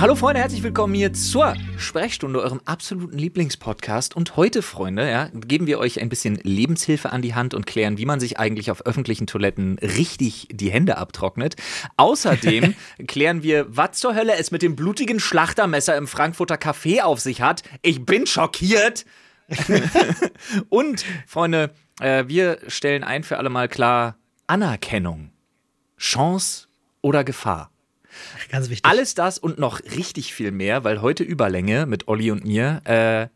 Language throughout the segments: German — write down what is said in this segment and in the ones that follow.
Hallo Freunde, herzlich willkommen hier zur Sprechstunde, eurem absoluten Lieblingspodcast. Und heute, Freunde, ja, geben wir euch ein bisschen Lebenshilfe an die Hand und klären, wie man sich eigentlich auf öffentlichen Toiletten richtig die Hände abtrocknet. Außerdem klären wir, was zur Hölle es mit dem blutigen Schlachtermesser im Frankfurter Café auf sich hat. Ich bin schockiert. und, Freunde, äh, wir stellen ein für alle Mal klar, Anerkennung, Chance oder Gefahr. Ganz wichtig. Alles das und noch richtig viel mehr, weil heute Überlänge mit Olli und mir äh,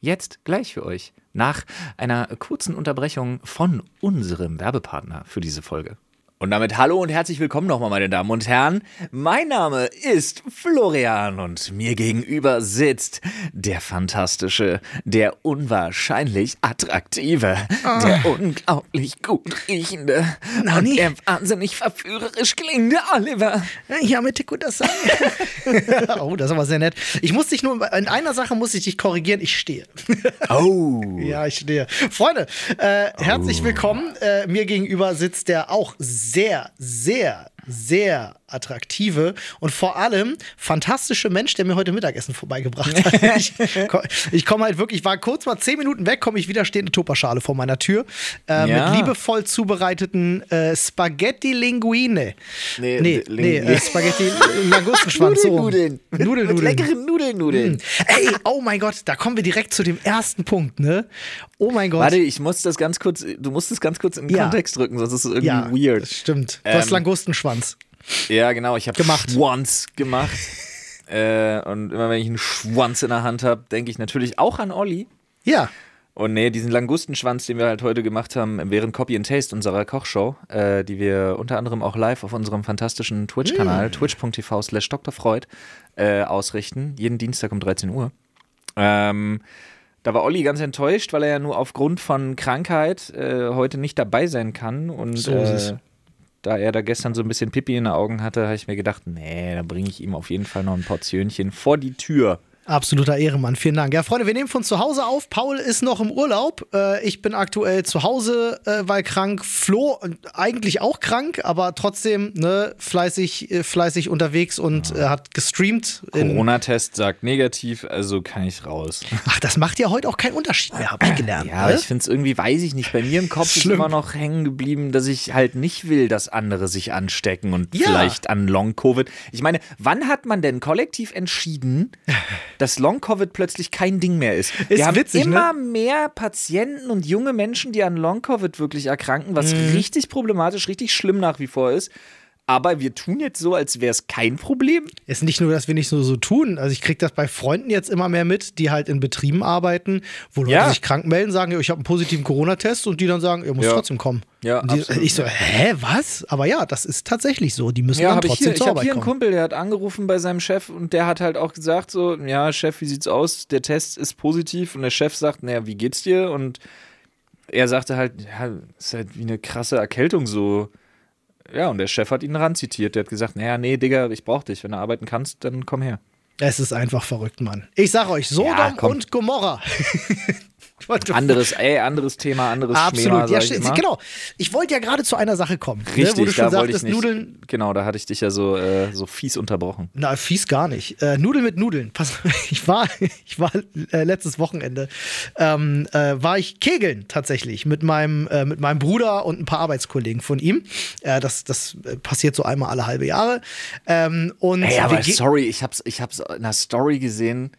jetzt gleich für euch. Nach einer kurzen Unterbrechung von unserem Werbepartner für diese Folge. Und damit hallo und herzlich willkommen nochmal, meine Damen und Herren. Mein Name ist Florian und mir gegenüber sitzt der fantastische, der unwahrscheinlich attraktive, Ah. der unglaublich gut riechende Nani? und der wahnsinnig verführerisch klingende Oliver. Ja, mit das sagen. oh, das ist aber sehr nett. Ich muss dich nur, in einer Sache muss ich dich korrigieren, ich stehe. Oh. ja, ich stehe. Freunde, äh, herzlich willkommen. Äh, mir gegenüber sitzt der auch sehr, sehr, sehr attraktive und vor allem fantastische Mensch, der mir heute Mittagessen vorbeigebracht hat. ich ich komme halt wirklich, ich war kurz mal zehn Minuten weg, komme ich wieder, steht eine Tupperschale vor meiner Tür äh, Ja. mit liebevoll zubereiteten äh, Spaghetti Linguine. Nee, nee, Ling- nee äh, Spaghetti Langustenschwanz. so. Nudeln. Nudeln, Mit Nudeln. leckeren Nudelnudeln. Ey, oh mein Gott, da kommen wir direkt zu dem ersten Punkt, ne? Oh mein Gott. Warte, ich muss das ganz kurz, du musst es ganz kurz in den Ja. Kontext drücken, sonst ist es irgendwie ja, weird. Das stimmt. Du hast Ähm, Langustenschwanz. Ja, genau, ich habe. Schwanz gemacht. äh, und immer wenn ich einen Schwanz in der Hand habe, denke ich natürlich auch an Olli. Ja. Und nee, diesen Langustenschwanz, den wir halt heute gemacht haben, während Copy and Taste unserer Kochshow, äh, die wir unter anderem auch live auf unserem fantastischen Twitch-Kanal, twitch.tv slash drfreud, äh, ausrichten, jeden Dienstag um 13 Uhr. Ähm, da war Olli ganz enttäuscht, weil er ja nur aufgrund von Krankheit äh, heute nicht dabei sein kann. Und So ist es. Da er da gestern so ein bisschen Pipi in den Augen hatte, habe ich mir gedacht, nee, da bringe ich ihm auf jeden Fall noch ein Portionchen vor die Tür. Absoluter Ehrenmann, vielen Dank. Ja, Freunde, wir nehmen von zu Hause auf. Paul ist noch im Urlaub. Äh, ich bin aktuell zu Hause, äh, weil krank. Flo äh, eigentlich auch krank, aber trotzdem ne, fleißig, äh, fleißig unterwegs und äh, hat gestreamt. Corona-Test sagt negativ, also kann ich raus. Ach, das macht ja heute auch keinen Unterschied mehr, habe ich gelernt. Ja, ne? ich finde es irgendwie, weiß ich nicht, bei mir im Kopf ist Schlimm. immer noch hängen geblieben, dass ich halt nicht will, dass andere sich anstecken und Ja. vielleicht an Long-Covid. Ich meine, wann hat man denn kollektiv entschieden, dass Long-Covid plötzlich kein Ding mehr ist? Ist Wir haben witzig, ne? immer mehr Patienten und junge Menschen, die an Long-Covid wirklich erkranken, was Mhm. richtig problematisch, richtig schlimm nach wie vor ist. Aber wir tun jetzt so, als wäre es kein Problem. Ist nicht nur, dass wir nicht so, so tun. Also ich kriege das bei Freunden jetzt immer mehr mit, die halt in Betrieben arbeiten, wo Leute Ja. sich krank melden, sagen, ich habe einen positiven Corona-Test und die dann sagen, ihr müsst Ja. trotzdem kommen. Ja, und die, ich so, hä, was? Aber ja, das ist tatsächlich so. Die müssen Ja, dann habe ich trotzdem hier. Ich zur habe Arbeit hier einen kommen. Kumpel, der hat angerufen bei seinem Chef und der hat halt auch gesagt so, ja, Chef, wie sieht's aus? Der Test ist positiv und der Chef sagt, naja, wie geht's dir? Und er sagte halt, ja, ist halt wie eine krasse Erkältung so. Ja, und der Chef hat ihn ranzitiert. Der hat gesagt, naja, nee, Digga, ich brauch dich. Wenn du arbeiten kannst, dann komm her. Es ist einfach verrückt, Mann. Ich sag euch, Sodom Ja, und Gomorra. Anderes, ey, anderes Thema, anderes Schema, Absolut, ja, sag ich genau. Ich wollte ja gerade zu einer Sache kommen. Richtig, ne, wo du schon da sagtest. Nudeln. Genau, da hatte ich dich ja so, äh, so fies unterbrochen. Na, fies gar nicht. Äh, Nudeln mit Nudeln. Pass, ich war, ich war äh, letztes Wochenende, ähm, äh, war ich kegeln tatsächlich mit meinem, äh, mit meinem Bruder und ein paar Arbeitskollegen von ihm. Äh, das das passiert so einmal alle halbe Jahre. Ähm, und Ey, aber sorry, ich hab's, ich hab's in einer Story gesehen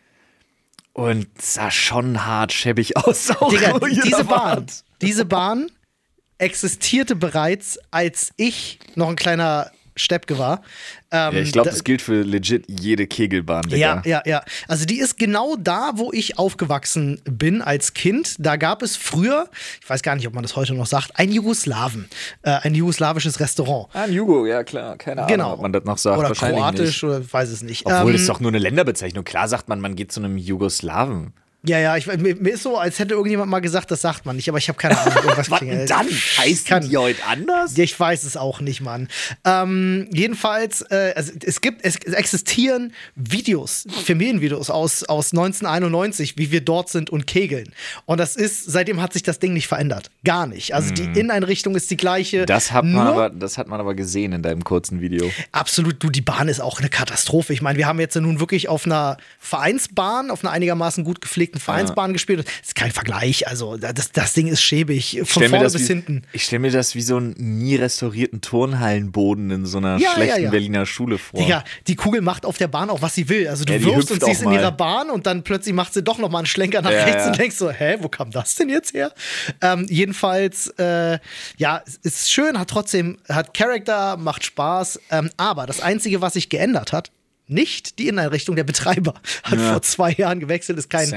und sah schon hart schäbig aus. Digga, diese Bahn, diese Bahn existierte bereits, als ich noch ein kleiner Steppke war. Ähm, Ja, ich glaube, da- das gilt für legit jede Kegelbahn, Digga. Ja, ja, ja. Also die ist genau da, wo ich aufgewachsen bin als Kind. Da gab es früher, ich weiß gar nicht, ob man das heute noch sagt, ein Jugoslawen, äh, ein jugoslawisches Restaurant. Ah, ein Jugo, ja klar, keine Ahnung, Genau. ob man das noch sagt. Oder Wahrscheinlich kroatisch nicht. oder weiß es nicht. Obwohl, Ähm, das ist doch nur eine Länderbezeichnung. Klar sagt man, man geht zu einem Jugoslawen. Ja, ja, ich, mir, mir ist so, als hätte irgendjemand mal gesagt, das sagt man nicht, aber ich habe keine Ahnung. Was denn dann? Heißt kann, die heute anders? Ich weiß es auch nicht, Mann. Ähm, jedenfalls, äh, also es gibt, es existieren Videos, Familienvideos aus, aus 1991, wie wir dort sind und kegeln. Und das ist, seitdem hat sich das Ding nicht verändert. Gar nicht. Also die Inneneinrichtung ist die gleiche. Das hat, man aber, das hat man aber gesehen in deinem kurzen Video. Absolut, du, die Bahn ist auch eine Katastrophe. Ich meine, wir haben jetzt nun wirklich auf einer Vereinsbahn, auf einer einigermaßen gut gepflegten Vereinsbahn ja. gespielt. Das ist kein Vergleich. Also, das, das Ding ist schäbig. Von vorne bis wie, hinten. Ich stelle mir das wie so einen nie restaurierten Turnhallenboden in so einer ja, schlechten ja, Berliner Schule vor. Digga, die Kugel macht auf der Bahn auch, was sie will. Also, du wirfst und siehst in ihrer Bahn und dann plötzlich macht sie doch nochmal einen Schlenker nach rechts und denkst so, hä, wo kam das denn jetzt her? Ähm, jedenfalls, äh, ja, ist schön, hat trotzdem, hat Charakter, macht Spaß. Ähm, aber das Einzige, was sich geändert hat, nicht die Inneneinrichtung. Der Betreiber hat ja. vor zwei Jahren gewechselt, ist kein,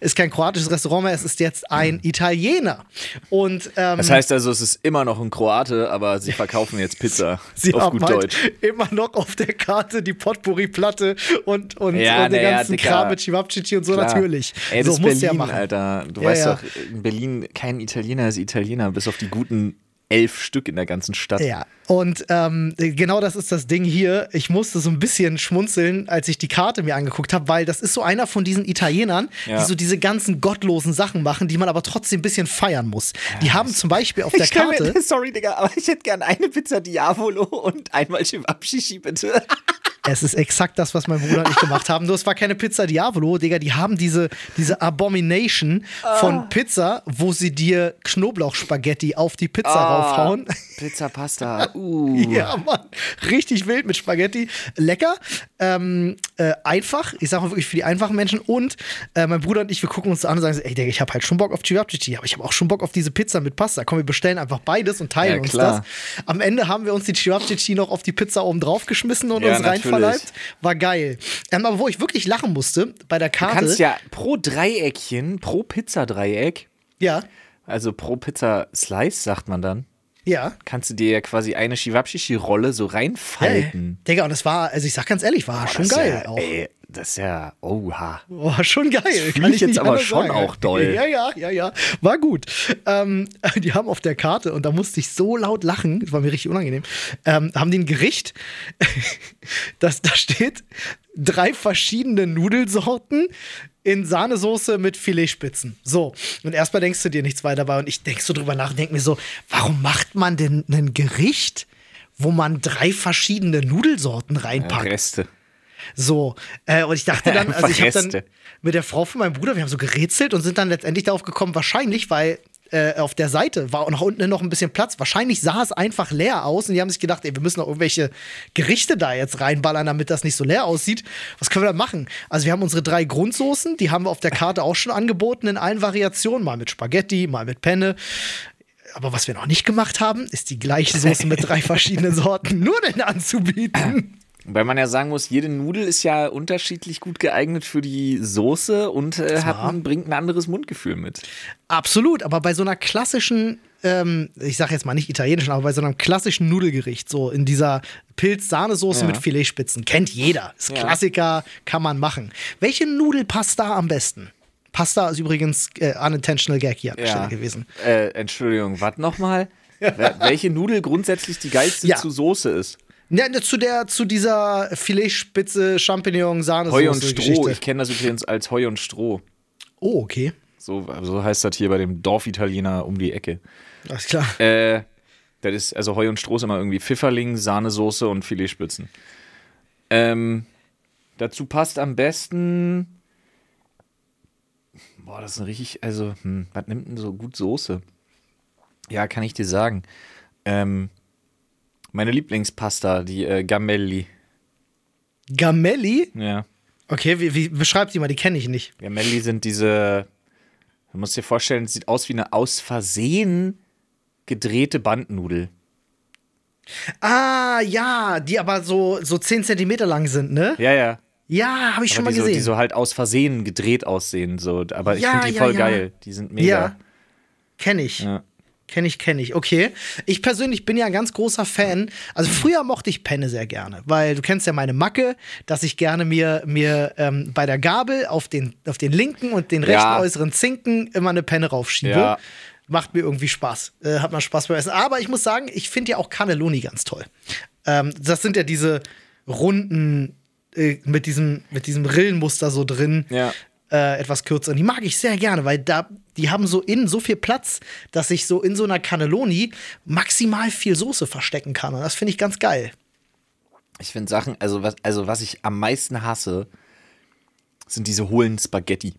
ist kein kroatisches Restaurant mehr, es ist jetzt ein mhm. Italiener. Und, ähm, das heißt also, es ist immer noch ein Kroate, aber sie verkaufen jetzt Pizza. sie auf haben gut halt Deutsch. immer noch auf der Karte die Potpourri-Platte und, und, ja, und den ja, ganzen Kram mit Chivapchichi und so Klar. natürlich. Ey, das so muss Berlin, ja machen. Alter. Du weißt doch, in Berlin kein Italiener ist Italiener, bis auf die guten elf Stück in der ganzen Stadt. Ja, und ähm, genau das ist das Ding hier. Ich musste so ein bisschen schmunzeln, als ich die Karte mir angeguckt habe, weil das ist so einer von diesen Italienern, ja. die so diese ganzen gottlosen Sachen machen, die man aber trotzdem ein bisschen feiern muss. Die ja, haben zum Beispiel auf der Karte. Mir, sorry, Digga, aber ich hätte gern eine Pizza Diavolo und einmal Chivapchichi, bitte. Es ist exakt das, was mein Bruder und ich gemacht haben. Nur es war keine Pizza Diavolo, Digga. Die haben diese, diese Abomination von ah. Pizza, wo sie dir Knoblauchspaghetti auf die Pizza ah, raufhauen. Pizza Pasta. Uh. ja, Mann. Richtig wild mit Spaghetti. Lecker. Ähm, äh, einfach. Ich sag mal wirklich für die einfachen Menschen. Und äh, mein Bruder und ich, wir gucken uns an und sagen so, ey, Digga, ich habe halt schon Bock auf Chivapchichi, aber ich habe auch schon Bock auf diese Pizza mit Pasta. Komm, wir bestellen einfach beides und teilen ja, uns das. Am Ende haben wir uns die Chivapchichi noch auf die Pizza oben drauf geschmissen und ja, uns rein verleibt. War geil. Ähm, aber wo ich wirklich lachen musste, bei der Karte. Du kannst ja pro Dreieckchen, pro Pizzadreieck. Ja. Also pro Pizza Slice, sagt man dann. Ja. Kannst du dir ja quasi eine Shivapshishi-Rolle so reinfalten. Ja, Digga, und das war, also ich sag ganz ehrlich, war oh, schon geil. Ja, ey, das ist ja, oha. Oh, schon geil. Das Kann ich jetzt aber schon sagen. auch doll. Ja, ja, ja, ja. War gut. Ähm, die haben auf der Karte, und da musste ich so laut lachen, das war mir richtig unangenehm, ähm, haben die ein Gericht, das da steht, drei verschiedene Nudelsorten in Sahnesoße mit Filetspitzen. So. Und erstmal denkst du dir nichts weiter dabei. Und ich denk so drüber nach und denk mir so, warum macht man denn ein Gericht, wo man drei verschiedene Nudelsorten reinpackt? Ja, Reste. So, äh, und ich dachte dann, also ich habe dann mit der Frau von meinem Bruder, wir haben so gerätselt und sind dann letztendlich darauf gekommen, wahrscheinlich, weil äh, auf der Seite war nach unten noch ein bisschen Platz. Wahrscheinlich sah es einfach leer aus und die haben sich gedacht, ey, wir müssen noch irgendwelche Gerichte da jetzt reinballern, damit das nicht so leer aussieht. Was können wir da machen? Also wir haben unsere drei Grundsoßen, die haben wir auf der Karte auch schon angeboten in allen Variationen, mal mit Spaghetti, mal mit Penne. Aber was wir noch nicht gemacht haben, ist die gleiche Soße mit drei verschiedenen Sorten nur denn anzubieten. Weil man ja sagen muss, jede Nudel ist ja unterschiedlich gut geeignet für die Soße und äh, ein, bringt ein anderes Mundgefühl mit. Absolut, aber bei so einer klassischen, ähm, ich sag jetzt mal nicht italienischen, aber bei so einem klassischen Nudelgericht, so in dieser Pilz-Sahnesoße ja. mit Filetspitzen, kennt jeder. Ist ja. Klassiker, kann man machen. Welche Nudel passt da am besten? Pasta ist übrigens äh, unintentional Gag hier an der ja. Stelle gewesen. Äh, Entschuldigung, was nochmal? Welche Nudel grundsätzlich die geilste zu Soße ist? Ja, ne, zu der, zu dieser Filetspitze, Champignon, Sahne. Heu und Stroh. Geschichte. Ich kenne das übrigens als Heu und Stroh. Oh, okay. So, so heißt das hier bei dem Dorfitaliener um die Ecke. Alles klar. Äh, das ist, also Heu und Stroh ist immer irgendwie Pfifferling, Sahnesoße und Filetspitzen. Ähm, dazu passt am besten. Boah, das ist ein richtig, also, hm, was nimmt denn so gut Soße? Ja, kann ich dir sagen. Ähm, meine Lieblingspasta, die äh, Gamelli. Gamelli? Ja. Okay, wie, wie beschreib die mal, die kenne ich nicht. Gamelli sind diese, du musst dir vorstellen, es sieht aus wie eine aus Versehen gedrehte Bandnudel. Ah, ja, die aber so, so 10 Zentimeter lang sind, ne? Ja, ja. Ja, habe ich aber schon mal gesehen. So, die so halt aus Versehen gedreht aussehen, so. Aber ich ja, finde die ja, voll ja. geil. Die sind mega. Ja, kenne ich. Ja. Kenne ich, kenne ich. Okay. Ich persönlich bin ja ein ganz großer Fan. Also früher mochte ich Penne sehr gerne, weil du kennst ja meine Macke, dass ich gerne mir, mir ähm, bei der Gabel auf den, auf den linken und den rechten Ja. äußeren Zinken immer eine Penne raufschiebe. Ja. Macht mir irgendwie Spaß. Äh, hat man Spaß beim Essen. Aber ich muss sagen, ich finde ja auch Cannelloni ganz toll. Ähm, das sind ja diese runden äh, mit, diesem, mit diesem Rillenmuster so drin Ja. Äh, etwas kürzer. Und die mag ich sehr gerne, weil da, die haben so innen so viel Platz, dass ich so in so einer Cannelloni maximal viel Soße verstecken kann. Und das finde ich ganz geil. Ich finde Sachen, also was, also was ich am meisten hasse, sind diese hohlen Spaghetti.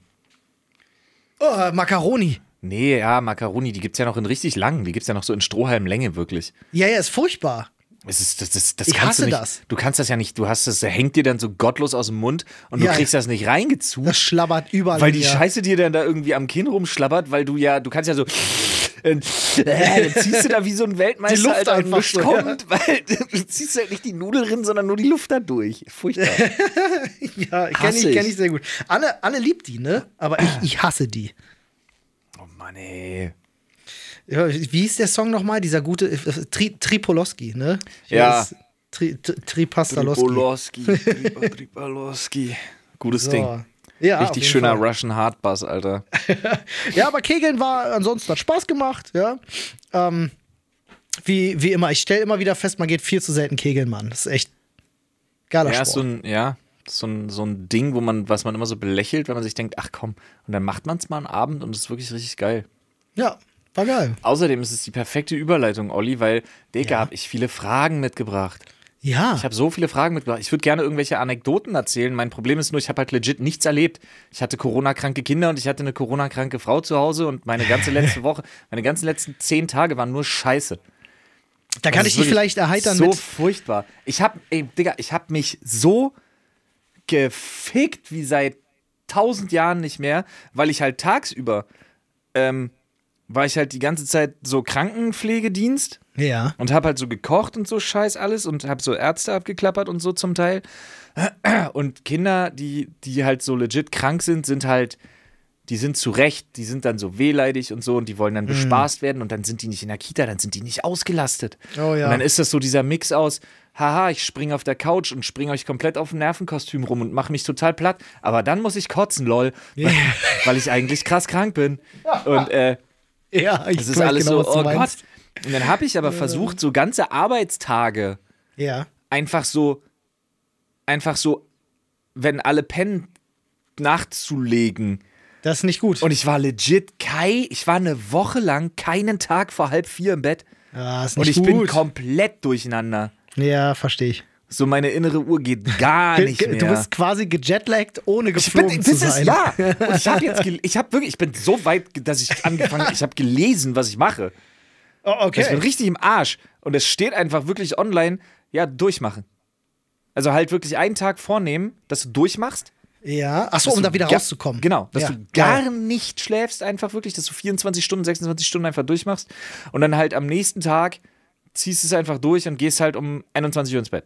Oh, Macaroni. Nee, ja, Macaroni, die gibt's ja noch in richtig lang. Die gibt's ja noch so in Strohhalmlänge, wirklich. Ja, ja, ist furchtbar. Es ist, das, das, das Ich kannst hasse du nicht, das. Du kannst das ja nicht, du hast das, hängt dir dann so gottlos aus dem Mund und Ja, du kriegst das nicht reingezogen. Das schlabbert überall. Weil die mir. Scheiße dir dann da irgendwie am Kinn rumschlabbert, weil du ja, du kannst ja so. Äh, dann ziehst du da wie so ein Weltmeister Die Luft Alter, einfach so, kommt, weil du ziehst halt nicht die Nudel drin, sondern nur die Luft da durch. Furchtbar. Ja, kenne ich. kenn ich sehr gut. Anne, Anne liebt die, ne? Aber ich, ich hasse die. oh Mann, ey. Wie hieß der Song nochmal? Dieser gute äh, Tri Tripolowski, ne? Hier Ja. ist Tri Tri Tripastalowski. Tripolowski. Gutes So. Ding. Ja, Richtig schöner Fall. Russian Hardbass, Alter. Ja, aber Kegeln war ansonsten hat Spaß gemacht, ja. Ähm, wie, wie immer, ich stelle immer wieder fest, man geht viel zu selten kegeln, Mann. Das ist echt geiler Ja, ist so Sport. ein, ja, so ein, so ein Ding, wo man, was man immer so belächelt, wenn man sich denkt, ach komm, und dann macht man es mal einen Abend und es ist wirklich richtig geil. ja, war geil. Außerdem ist es die perfekte Überleitung, Olli, weil, Digga, Ja. hab ich viele Fragen mitgebracht. Ja. Ich habe so viele Fragen mitgebracht. Ich würde gerne irgendwelche Anekdoten erzählen. Mein Problem ist nur, ich habe halt legit nichts erlebt. Ich hatte Corona-kranke Kinder und ich hatte eine Corona-kranke Frau zu Hause und meine ganze letzte Woche, meine ganzen letzten zehn Tage waren nur Scheiße. da kann Das ich dich vielleicht erheitern so mit. furchtbar. Ich hab, ey, Digga, ich hab mich so gefickt wie seit tausend Jahren nicht mehr, weil ich halt tagsüber, ähm, war ich halt die ganze Zeit so Krankenpflegedienst Ja. und hab halt so gekocht und so Scheiß alles und hab so Ärzte abgeklappert und so zum Teil. Und Kinder, die, die halt so legit krank sind, sind halt, die sind zu Recht, die sind dann so wehleidig und so und die wollen Mhm. dann bespaßt werden und dann sind die nicht in der Kita, dann sind die nicht ausgelastet. Oh ja. Und dann ist das so dieser Mix aus, haha, ich springe auf der Couch und springe euch komplett auf ein Nervenkostüm rum und mache mich total platt, aber dann muss ich kotzen, lol, weil, weil ich eigentlich krass krank bin. Und äh, Ja, ich das ist weiß alles genau, so, was du oh Gott. Und dann habe ich aber versucht, so ganze Arbeitstage Ja. einfach so, einfach so, wenn alle pennen, nachzulegen. Das ist nicht gut. Und ich war legit Kai, ich war eine Woche lang keinen Tag vor halb vier im Bett. ja, ist Und nicht ich bin gut. komplett durcheinander. ja, verstehe ich. So, meine innere Uhr geht gar nicht mehr. Du bist quasi gejetlaggt, ohne ich geflogen bin, zu sein. ist, ja. Und ich habe jetzt, ich habe wirklich, ich bin so weit, dass ich angefangen, ich habe gelesen, was ich mache. Oh, Ich bin okay. richtig im Arsch. Und es steht einfach wirklich online, ja, durchmachen. Also halt wirklich einen Tag vornehmen, dass du durchmachst. Ja. Achso, dass um da wieder rauszukommen. Genau, dass ja. du gar geil. nicht schläfst, einfach wirklich, dass du 24 Stunden, 26 Stunden einfach durchmachst. Und dann halt am nächsten Tag ziehst du es einfach durch und gehst halt um 21 Uhr ins Bett.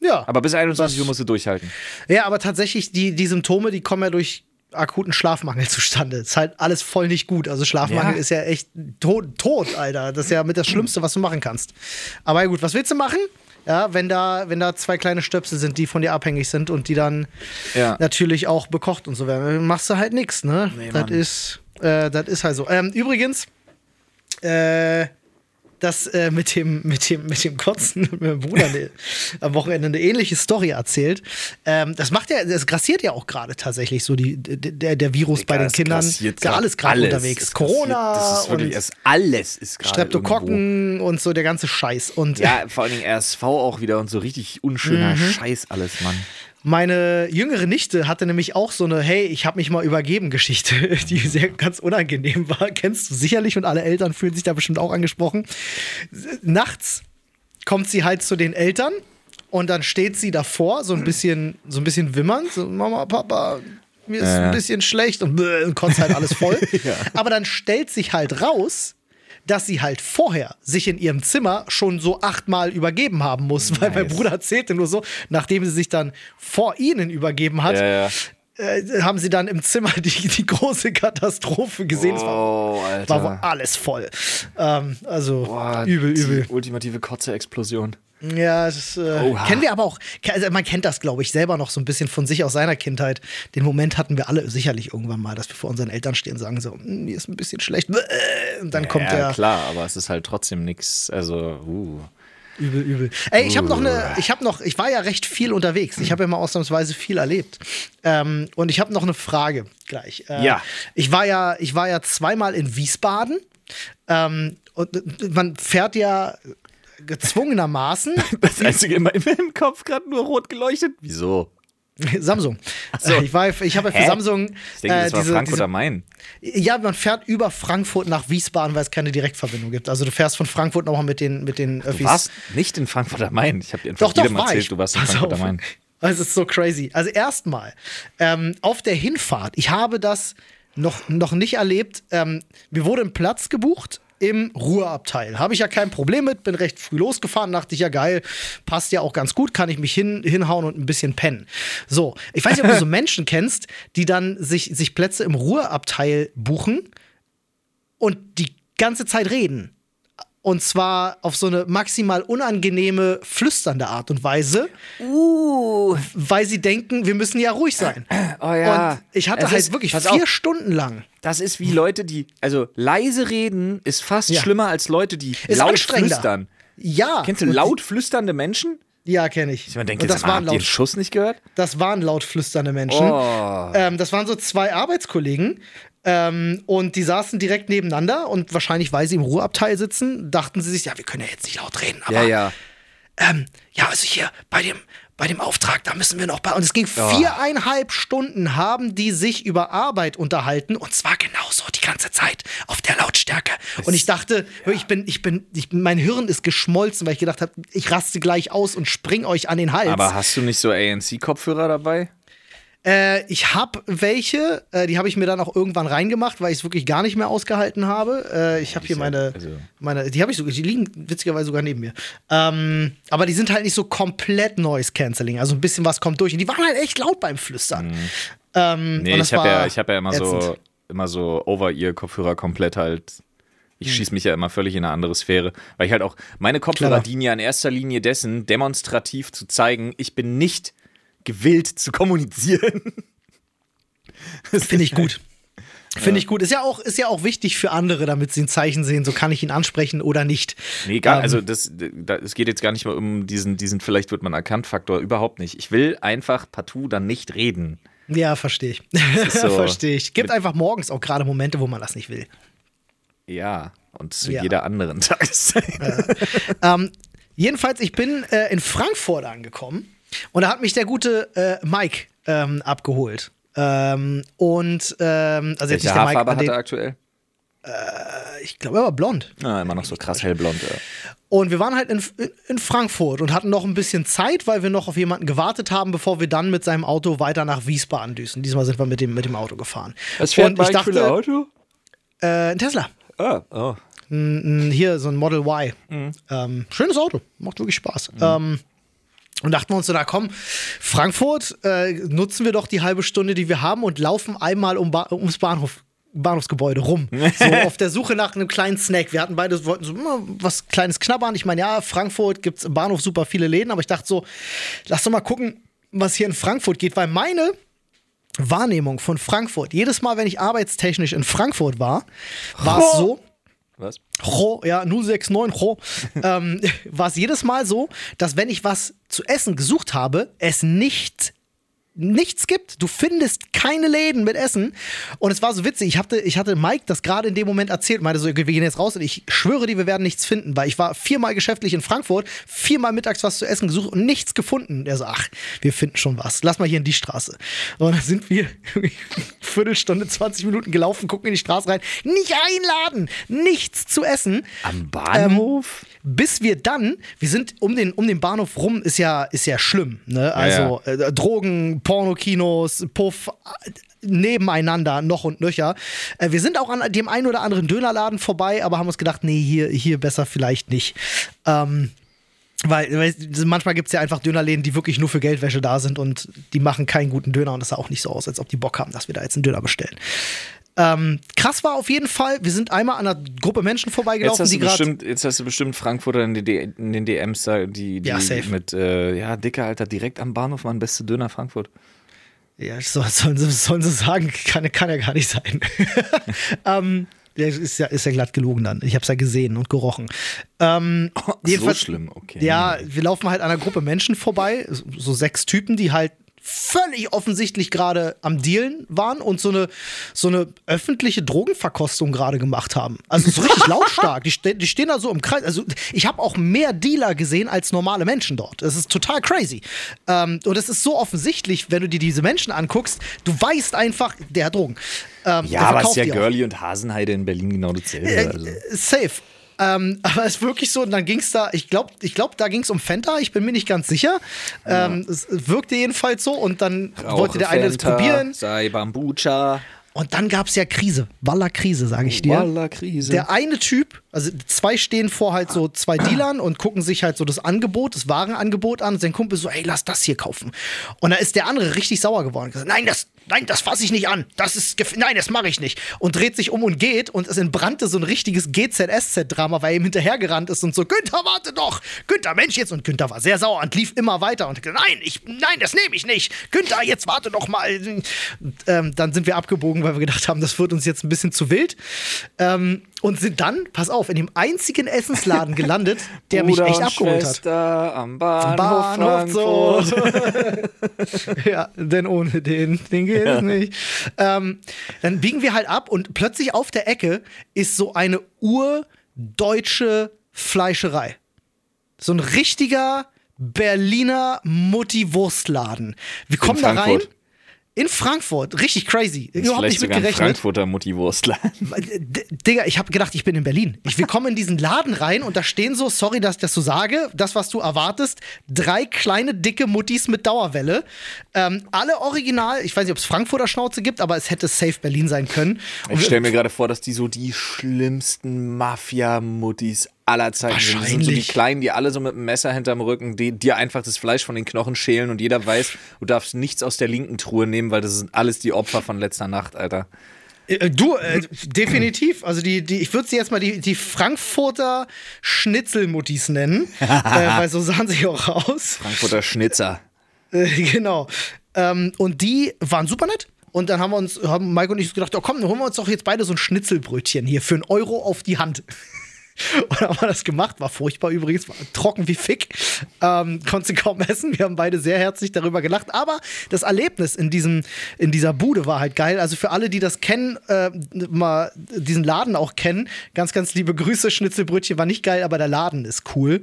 Ja. Aber bis 21 Das- Uhr musst du durchhalten. Ja, aber tatsächlich, die, die Symptome, die kommen ja durch akuten Schlafmangel zustande. Ist halt alles voll nicht gut. Also Schlafmangel Ja. ist ja echt tot, tot, Alter. Das ist ja mit das Schlimmste, was du machen kannst. Aber ja, gut, was willst du machen? Ja, wenn da, wenn da zwei kleine Stöpsel sind, die von dir abhängig sind und die dann Ja. natürlich auch bekocht und so werden, machst du halt nichts, ne? Nee, das ist, äh, das ist halt so. Ähm, übrigens, äh, das äh, mit dem mit dem mit dem Kotzen hat mir mein Bruder eine, am Wochenende eine ähnliche Story erzählt. Ähm, das macht ja, das grassiert ja auch gerade tatsächlich so die der, der Virus bei Digga, den Kindern. Ist ja alles gerade unterwegs. Es Corona das ist wirklich, und es, alles ist gerade irgendwo. Streptokokken und so der ganze Scheiß und Ja, vor allen Dingen RSV auch wieder und so richtig unschöner Mhm. Scheiß alles, Mann. Meine jüngere Nichte hatte nämlich auch so eine Hey, ich habe mich mal übergeben Geschichte, die sehr ganz unangenehm war. Kennst du sicherlich und alle Eltern fühlen sich da bestimmt auch angesprochen. Nachts kommt sie halt zu den Eltern und dann steht sie davor, so ein bisschen, so ein bisschen wimmernd, so Mama, Papa, mir ist Ja. ein bisschen schlecht und, und kotzt halt alles voll. Aber dann stellt sich halt raus, dass sie halt vorher sich in ihrem Zimmer schon so achtmal übergeben haben muss, weil mein Nice. Bruder erzählte nur so, nachdem sie sich dann vor ihnen übergeben hat, Ja, ja. äh, haben sie dann im Zimmer die, die große Katastrophe gesehen. Es Oh, war, war alles voll. Ähm, also Boah, übel, übel. Ultimative Kotze-Explosion. Ja, das äh, kennen wir aber auch. Also man kennt das, glaube ich, selber noch so ein bisschen von sich aus seiner Kindheit. Den Moment hatten wir alle sicherlich irgendwann mal, dass wir vor unseren Eltern stehen und sagen so, "Hm, mir ist ein bisschen schlecht. Und dann kommt ja, der klar, aber es ist halt trotzdem nichts. Also, uh. übel, übel. Ey, ich habe noch eine, ich habe noch, ich war ja recht viel unterwegs. Ich habe ja mal ausnahmsweise viel erlebt. Ähm, und ich habe noch eine Frage gleich. Äh, Ja. Ich war ja, ich war ja zweimal in Wiesbaden. Ähm, und man fährt ja gezwungenermaßen Das Einzige in meinem Kopf gerade nur rot geleuchtet. Wieso? Samsung. so. Äh, Ich, war, ich habe ja für Hä? Samsung. Ich denke, das äh, war diese- Frankfurt diese- am Main. Ja, man fährt über Frankfurt nach Wiesbaden, weil es keine Direktverbindung gibt. Also du fährst von Frankfurt nochmal mit den, mit den Du Öffis. warst nicht in Frankfurt am Main. Ich habe dir einfach Doch, doch, jedem war erzählt, ich. du warst in Pass Frankfurt am Main. Also, Es ist so crazy. Also erstmal, ähm, auf der Hinfahrt, ich habe das noch, noch nicht erlebt. Ähm, mir wurde ein Platz gebucht im Ruheabteil. Habe ich ja kein Problem mit, bin recht früh losgefahren, dachte ich ja geil, passt ja auch ganz gut, kann ich mich hin, hinhauen und ein bisschen pennen. So, ich weiß nicht, ob du so Menschen kennst, die dann sich, sich Plätze im Ruheabteil buchen und die ganze Zeit reden. Und zwar auf so eine maximal unangenehme, flüsternde Art und Weise, Uh, weil sie denken, wir müssen ja ruhig sein. oh ja. Und ich hatte Es halt ist- wirklich vier auf, Stunden lang. Das ist wie Leute, die, also leise reden ist fast Ja. schlimmer als Leute, die Ist laut flüstern. Ja. Kennst du laut flüsternde Menschen? Ja, kenne ich. Man denkt und jetzt, das mal, waren ihr den laut, Schuss nicht gehört? das waren laut flüsternde Menschen. Oh. Ähm, das waren so zwei Arbeitskollegen. Ähm, und die saßen direkt nebeneinander und wahrscheinlich, weil sie im Ruheabteil sitzen, dachten sie sich, ja, wir können ja jetzt nicht laut reden, aber Ja, ja. ähm, ja, also hier bei dem, bei dem Auftrag, da müssen wir noch bei. Und es ging Oh. viereinhalb Stunden, haben die sich über Arbeit unterhalten und zwar genauso die ganze Zeit auf der Lautstärke. und ich dachte, ich bin, ich bin, ich, mein Hirn ist geschmolzen, weil ich gedacht habe, ich raste gleich aus und spring euch an den Hals. Aber hast du nicht so ANC-Kopfhörer dabei? Äh, ich habe welche, äh, die habe ich mir dann auch irgendwann reingemacht, weil ich es wirklich gar nicht mehr ausgehalten habe. Äh, ich habe hier meine, also- meine, die habe ich sogar, die liegen witzigerweise sogar neben mir. Ähm, aber die sind halt nicht so komplett Noise Cancelling, also ein bisschen was kommt durch. Und die waren halt echt laut beim Flüstern. Ähm, Nee, ich habe ja, ich hab ja immer so, ätzend. immer so Over-Ear-Kopfhörer komplett halt. Ich schieße mich ja immer völlig in eine andere Sphäre, weil ich halt auch, meine Kopfhörer dienen ja in erster Linie dessen, demonstrativ zu zeigen, ich bin nicht gewillt zu kommunizieren. Finde ich gut. Finde ich gut. Ist ja, auch, ist ja auch wichtig für andere, damit sie ein Zeichen sehen, so kann ich ihn ansprechen oder nicht. Nee, gar, Ähm. also das, da, es geht jetzt gar nicht mal um diesen, diesen vielleicht wird man erkannt Faktor, überhaupt nicht. Ich will einfach partout dann nicht reden. Ja, verstehe ich. so. verstehe ich. Gibt einfach morgens auch gerade Momente, wo man das nicht will. Ja, und zu Ja. jeder anderen Tageszeit. Ähm, jedenfalls, ich bin äh, in Frankfurt angekommen und da hat mich der gute äh, Mike ähm, abgeholt. Ähm, und ähm, also jetzt Welche nicht der Mike, hat den, er aktuell? ich glaube, er war blond. Ah, immer noch so krass hellblond. Ja. Und wir waren halt in, in Frankfurt und hatten noch ein bisschen Zeit, weil wir noch auf jemanden gewartet haben, bevor wir dann mit seinem Auto weiter nach Wiesbaden düsen. Diesmal sind wir mit dem, mit dem Auto gefahren. und ich dachte, Auto? Äh, ein Tesla. Ah, oh. N- Hier so ein Model Y. Mhm. Ähm, schönes Auto, macht wirklich Spaß. Ähm, und dachten wir uns so, na komm, Frankfurt, äh, nutzen wir doch die halbe Stunde, die wir haben und laufen einmal um ba ums Bahnhof. Bahnhofsgebäude rum. So auf der Suche nach einem kleinen Snack. Wir hatten beide, wollten so immer was kleines knabbern. Ich meine, ja, Frankfurt gibt es im Bahnhof super viele Läden, aber ich dachte so, lass doch mal gucken, was hier in Frankfurt geht, weil meine Wahrnehmung von Frankfurt, jedes Mal, wenn ich arbeitstechnisch in Frankfurt war, war es so, Was? Ro, ja, 069 Ro, ähm, war es jedes Mal so, dass wenn ich was zu essen gesucht habe, es nicht nichts gibt. Du findest keine Läden mit Essen. Und es war so witzig. Ich hatte, ich hatte Mike das gerade in dem Moment erzählt. Meinte so, wir gehen jetzt raus und ich schwöre dir, wir werden nichts finden, weil ich war viermal geschäftlich in Frankfurt, viermal mittags was zu essen gesucht und nichts gefunden. Er so, ach, wir finden schon was. Lass mal hier in die Straße. Und dann sind wir Viertelstunde, 20 Minuten gelaufen, gucken in die Straße rein. Nicht einladen, nichts zu essen. Am Bahnhof? Bis wir dann, wir sind um den, um den Bahnhof rum, ist ja, ist ja schlimm. Ne? Also Äh, Drogen, Pornokinos, Puff, nebeneinander, noch und nöcher. Äh, wir sind auch an dem einen oder anderen Dönerladen vorbei, aber haben uns gedacht, nee, hier, hier besser vielleicht nicht. Ähm, Weil, weil manchmal gibt es ja einfach Dönerläden, die wirklich nur für Geldwäsche da sind und die machen keinen guten Döner und es sah auch nicht so aus, als ob die Bock haben, dass wir da jetzt einen Döner bestellen. Ähm, krass war auf jeden Fall, wir sind einmal an einer Gruppe Menschen vorbeigelaufen, Jetzt hast, die du gerade. bestimmt, jetzt hast du bestimmt Frankfurter in, die D in den DMs, die, die Ja, mit, äh, ja, Dicker, Alter, direkt am Bahnhof, mein beste Döner Frankfurt. Ja, so, sollen, sie, sollen sie sagen, kann, kann ja gar nicht sein. ähm, der ist ja, ist ja glatt gelogen dann. Ich habe es ja gesehen und gerochen. Ähm, so jedenfalls- schlimm, okay. Ja, wir laufen halt an einer Gruppe Menschen vorbei, so- so sechs Typen, die halt völlig offensichtlich gerade am Dealen waren und so eine, so eine öffentliche Drogenverkostung gerade gemacht haben. Also so richtig lautstark. Die, ste die stehen da so im Kreis. Also ich habe auch mehr Dealer gesehen als normale Menschen dort. Das ist total crazy. Ähm, und es ist so offensichtlich, wenn du dir diese Menschen anguckst, du weißt einfach, der hat Drogen. Ähm, der Ja, aber es ist ja. Girlie und Hasenheide in Berlin genau dasselbe. Äh, Also. äh, Safe. Ähm, aber es ist wirklich so, und dann ging es da, ich glaube, ich glaub, da ging es um Fenta, ich bin mir nicht ganz sicher. Ähm, es wirkte jedenfalls so und dann wollte der eine das Fanta, probieren Sei Bambucha. und dann gab es ja Krise. Walla Krise, sage ich dir. Walla Krise. Der eine Typ, also zwei stehen vor halt so zwei Dealern und gucken sich halt so das Angebot, das Warenangebot an. Und sein Kumpel so, ey, lass das hier kaufen. Und da ist der andere richtig sauer geworden. und Gesagt, nein, das, nein, das fasse ich nicht an. Das ist, nein, das mache ich nicht. Und dreht sich um und geht und es entbrannte so ein richtiges GZSZ-Drama, weil er ihm hinterhergerannt ist und so, Günther, warte doch. Günther, Mensch, jetzt. Und Günther war sehr sauer und lief immer weiter und nein, ich, nein, das nehme ich nicht. Günther, jetzt warte doch mal. Und, ähm, dann sind wir abgebogen, weil wir gedacht haben, das wird uns jetzt ein bisschen zu wild. Ähm, und sind dann, pass auf, in dem einzigen Essensladen gelandet, der mich echt abgeholt hat. Am Bahnhof, Bahnhof so. Frankfurt. ja, denn ohne den, den geht es nicht. Ähm, dann biegen wir halt ab und plötzlich auf der Ecke ist so eine urdeutsche Fleischerei. So ein richtiger Berliner Mutti-Wurstladen. Wir kommen da rein. In Frankfurt, richtig crazy. Ist Überhaupt vielleicht nicht sogar ein mitgerechnet. Frankfurter Mutti-Wurstler. D- Digga, ich habe gedacht, ich bin in Berlin. Ich, wir kommen in diesen Laden rein und da stehen so, sorry, dass ich das so sage, das, was du erwartest, drei kleine, dicke Muttis mit Dauerwelle. Ähm, alle original, ich weiß nicht, ob es Frankfurter Schnauze gibt, aber es hätte safe Berlin sein können. Und Ich stelle mir gerade vor, dass die so die schlimmsten Mafia-Muttis aller Zeiten sind. Das sind so die. Kleinen, die alle so mit einem Messer hinterm Rücken, die dir einfach das Fleisch von den Knochen schälen und jeder weiß, du darfst nichts aus der linken Truhe nehmen, weil das sind alles die Opfer von letzter Nacht, Alter. Äh, Du, äh, definitiv. Also die, die, ich würde sie jetzt mal die, die Frankfurter Schnitzelmuttis nennen, äh, weil so sahen sie auch aus. Frankfurter Schnitzer. Äh, genau. Ähm, und die waren super nett. Und dann haben wir uns, haben Mike und ich gedacht, oh komm, dann holen wir uns doch jetzt beide so ein Schnitzelbrötchen hier für einen Euro auf die Hand. Und dann haben wir das gemacht, war furchtbar übrigens, war trocken wie Fick. Ähm, konnte kaum essen. Wir haben beide sehr herzlich darüber gelacht. Aber das Erlebnis in, diesem, in dieser Bude war halt geil. Also für alle, die das kennen, äh, mal diesen Laden auch kennen, ganz, ganz liebe Grüße. Schnitzelbrötchen war nicht geil, aber der Laden ist cool.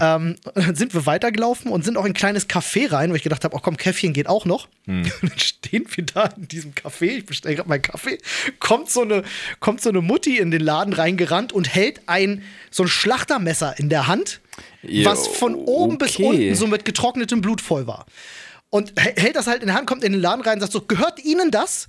ähm, dann sind wir weitergelaufen und sind auch in ein kleines Café rein, wo ich gedacht habe, oh komm, Käffchen geht auch noch. Und dann stehen wir da in diesem Café, ich bestelle gerade meinen Kaffee, kommt so, eine, kommt so eine Mutti in den Laden reingerannt und hält ein so ein Schlachtermesser in der Hand, Jo, was von oben bis okay. unten so mit getrocknetem Blut voll war. Und hä- hält das halt in der Hand, kommt in den Laden rein und sagt so, gehört Ihnen das?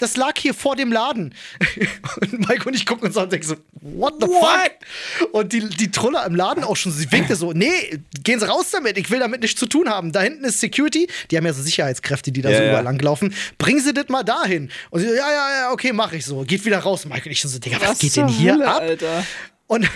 Das lag hier vor dem Laden. Und Mike und ich gucken uns an und denken so, what the fuck? Und die, die Truller im Laden auch schon, sie winkte so, nee, gehen Sie raus damit, ich will damit nichts zu tun haben. Da hinten ist Security, die haben ja so Sicherheitskräfte, die da Ja, so ja. überall langlaufen. Bringen Sie das mal dahin. Und sie so, ja, ja, ja, okay, mach ich so. Geht wieder raus. Mike und ich so, Digga, was, geht denn hier Hölle, ab? Alter? Und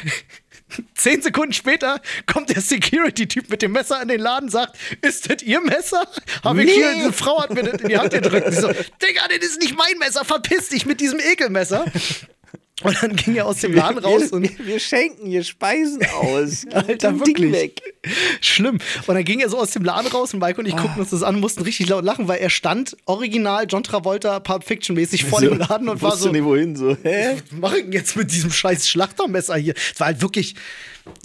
zehn Sekunden später kommt der Security-Typ mit dem Messer in den Laden, sagt, ist das Ihr Messer? Habe ich hier, eine Frau hat mir das in die Hand gedrückt. Ich so, Digga, das ist nicht mein Messer, verpiss dich mit diesem Ekelmesser. Und dann ging er aus dem Laden raus und wir, wir schenken hier Speisen aus. Alter, wirklich. weg. Schlimm. Und dann ging er so aus dem Laden raus und Mike und ich guckten uns das an, mussten richtig laut lachen, weil er stand original John Travolta Pulp Fiction mäßig vor dem Laden und war wusste so, nicht wohin so. Hä? was mach ich denn jetzt mit diesem scheiß Schlachtermesser hier? Es war halt wirklich,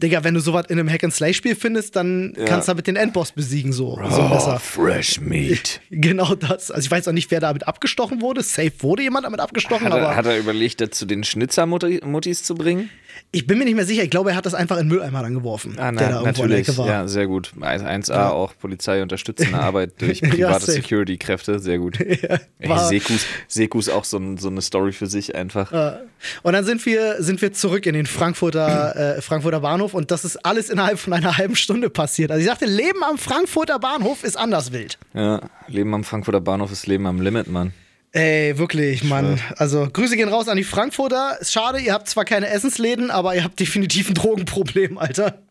Digga, wenn du sowas in einem Hack-and-Slay-Spiel findest, dann kannst du damit den Endboss besiegen, so, so ein Messer. Oh, fresh meat. Genau das. Also ich weiß auch nicht, wer damit abgestochen wurde. Safe wurde jemand damit abgestochen, Hat aber er, hat er überlegt, das zu den Schnitzermuttis zu bringen? Ich bin mir nicht mehr sicher. Ich glaube, er hat das einfach in den Mülleimer dann geworfen. Ah, na, der da natürlich. Ecke war. Ja, sehr gut. 1A Ja. auch Polizei unterstützende Arbeit durch Ja, private safe. Security-Kräfte. Sehr gut. Ey, war- Sekus, Sekus auch so, so eine Story für sich einfach. Und dann sind wir, sind wir zurück in den Frankfurter, äh, Frankfurter Bahnhof und das ist alles innerhalb von einer halben Stunde passiert. Also ich sagte, Leben am Frankfurter Bahnhof ist anders wild. Ja, Leben am Frankfurter Bahnhof ist Leben am Limit, Mann. Ey, wirklich, Mann. Also Grüße gehen raus an die Frankfurter. Ist schade, ihr habt zwar keine Essensläden, aber ihr habt definitiv ein Drogenproblem, Alter.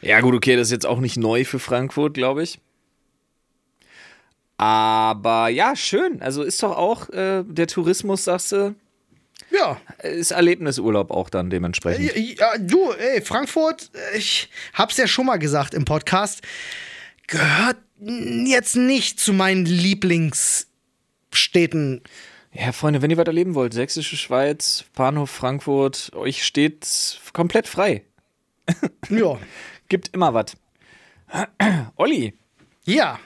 Ja, gut, okay, das ist jetzt auch nicht neu für Frankfurt, glaube ich. Aber ja, schön. Also ist doch auch äh, der Tourismus, sagst du, Ja. ist Erlebnisurlaub auch dann dementsprechend. Ja, du, ey, Frankfurt, äh, ich hab's ja schon mal gesagt im Podcast, gehört jetzt nicht zu meinen Lieblingsstädten. Ja, Freunde, wenn ihr weiter leben wollt, Sächsische Schweiz, Bahnhof Frankfurt, euch steht's komplett frei. Ja. Gibt immer was. Olli, Ja.